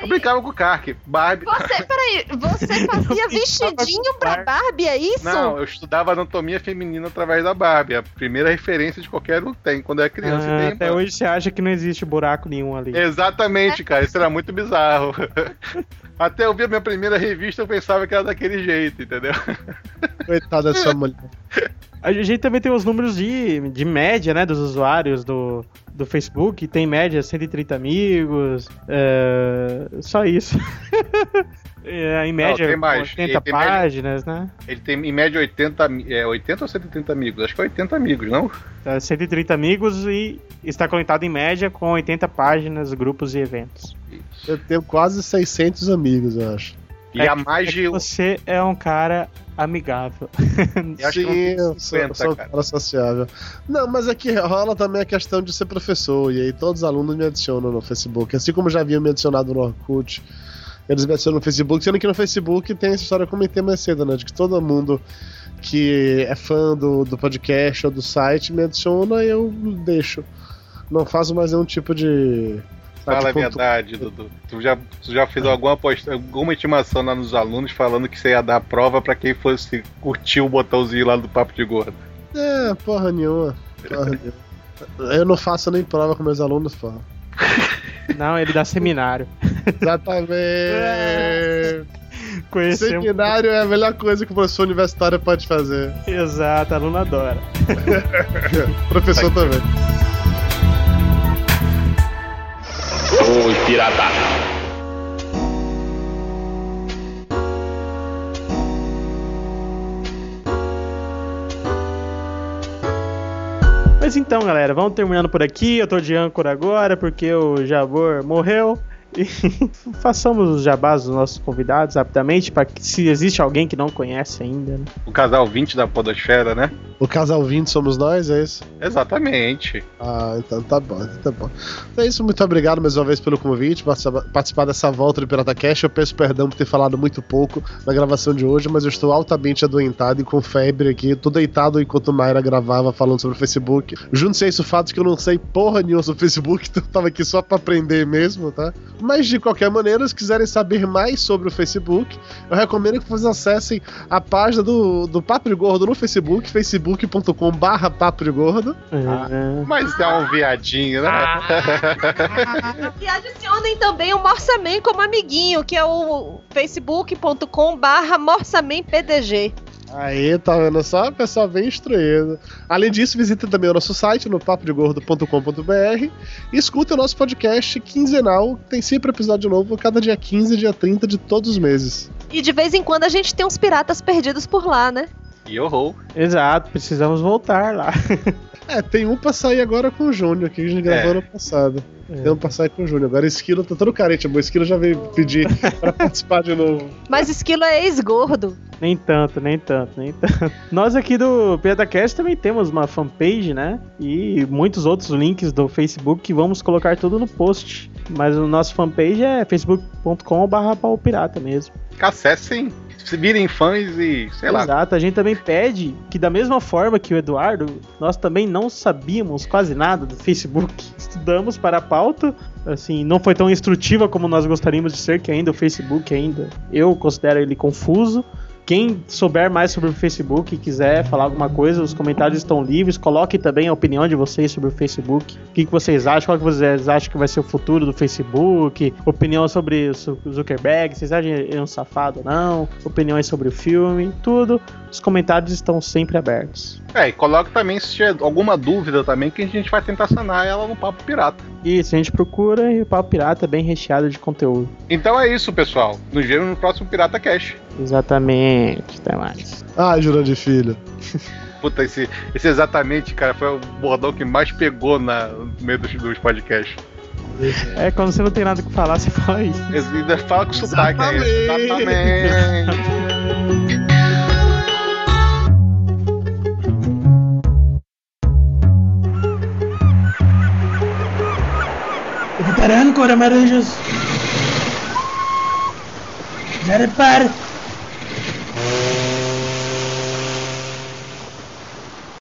Eu brincava com o Kark. Barbie. Você, peraí, você fazia vestidinho pra Barbie, é isso? Não, eu estudava anatomia feminina através da Barbie. A primeira referência de qualquer um tem quando é criança. Ah, e tem até hoje você acha que não existe buraco nenhum ali. Exatamente, cara. Isso era muito bizarro. Até eu vi a minha primeira revista, eu pensava que era daquele jeito, entendeu? Coitada dessa mulher. A gente também tem os números de, de média, né, dos usuários do, do Facebook. Tem média 130 amigos, é, só isso. É, em média, tem mais. 80 Ele tem média- páginas, né? Ele tem em média 80, ami- é, 80 ou 130 amigos? Acho que é 80 amigos, não? É, 130 amigos e está conectado em média com 80 páginas, grupos e eventos. Eu tenho quase 600 amigos, eu acho. E É há que- mais é de. Você é um cara amigável. Eu acho não Sim, eu sou, 50, sou um cara. cara sociável. Não, mas aqui rola também a questão de ser professor, e aí todos os alunos me adicionam no Facebook. Assim como já haviam me adicionado no Orkut, eles me adicionam no Facebook, sendo que no Facebook tem essa história que eu comentei mais cedo, né? De que todo mundo que é fã do, do podcast ou do site me adiciona e eu deixo. Não faço mais nenhum tipo de. Fala a pontu- verdade, Dudu. Tu já, tu já fez alguma, posta, alguma intimação lá nos alunos falando que você ia dar prova pra quem fosse curtir o botãozinho lá do Papo de Gordo. É, porra nenhuma. Porra nenhuma. Eu não faço nem prova com meus alunos, porra. Não, ele dá seminário. Exatamente. Conhecemos. Seminário é a melhor coisa que o professor universitário pode fazer. Exato, aluno adora. Professor também. Oi, pirata. Mas então, galera, vamos terminando por aqui. Eu tô de âncora agora porque o Jabor morreu. Façamos os jabás dos nossos convidados rapidamente, para que se existe alguém que não conhece ainda. Né? O casal 20 da Podosfera, né? O casal 20 somos nós, é isso? Exatamente. Ah, então tá bom, então tá bom. Então é isso, muito obrigado mais uma vez pelo convite, participa- participar dessa volta do Pirata Cash. Eu peço perdão por ter falado muito pouco na gravação de hoje, mas eu estou altamente adoentado e com febre aqui. Tô deitado enquanto Mayra gravava falando sobre o Facebook. Junto-se a isso o fato de que eu não sei porra nenhuma sobre o Facebook, então eu tava aqui só pra aprender mesmo, tá? Mas de qualquer maneira, se quiserem saber mais sobre o Facebook, eu recomendo que vocês acessem a página do, do Papo Gordo no Facebook, facebook.com barra Papo Gordo. É, Mas é um viadinho, né? E adicionem também o Morsaman como amiguinho, que é o facebook.com barra morsamanpdg. Aí, tá vendo só? Pessoal bem instruído. Além disso, visita também o nosso site no papodegordo.com.br e escuta o nosso podcast quinzenal. Tem sempre episódio novo, cada dia 15 e dia 30 de todos os meses. E de vez em quando a gente tem uns piratas perdidos por lá, né? E eu Exato, precisamos voltar lá. É, tem um pra sair agora com o Júnior, que a gente gravou É. ano passado. É. Tem um pra sair com o Júnior. Agora o Esquilo tá todo carente, o Esquilo já veio pedir pra participar de novo. Mas Esquilo é ex-gordo. Nem tanto, nem tanto, nem tanto. Nós aqui do PedaCast também temos uma fanpage, né? E muitos outros links do Facebook que vamos colocar tudo no post. Mas o nosso fanpage é facebook.com.br pirata mesmo. Acessem. Se virem fãs e sei lá. Exato, a gente também pede que da mesma forma que o Eduardo, nós também não sabíamos quase nada do Facebook. Estudamos para a pauta, assim, não foi tão instrutiva como nós gostaríamos de ser, que ainda o Facebook ainda eu considero ele confuso. Quem souber mais sobre o Facebook e quiser falar alguma coisa, os comentários estão livres. Coloque também a opinião de vocês sobre o Facebook. O que, que vocês acham? Qual que vocês acham que vai ser o futuro do Facebook? Opinião sobre o Zu- Zuckerberg? Vocês acham ele um safado ou não? Opiniões sobre o filme? Tudo. Os comentários estão sempre abertos. É, e coloque também se tiver alguma dúvida também, que a gente vai tentar sanar ela no Papo Pirata. Isso, a gente procura e o Papo Pirata é bem recheado de conteúdo. Então é isso, pessoal. Nos vemos no próximo Pirata Cash. Exatamente. Até mais. Ah, Jurandir Filho. Puta, esse, esse exatamente, cara, foi o bordão que mais pegou na, no meio dos, dos podcasts. É, quando você não tem nada que falar, você fala isso. Ainda fala com sotaque, é isso. Exatamente. Veteran Cora Maranjas. Já repare,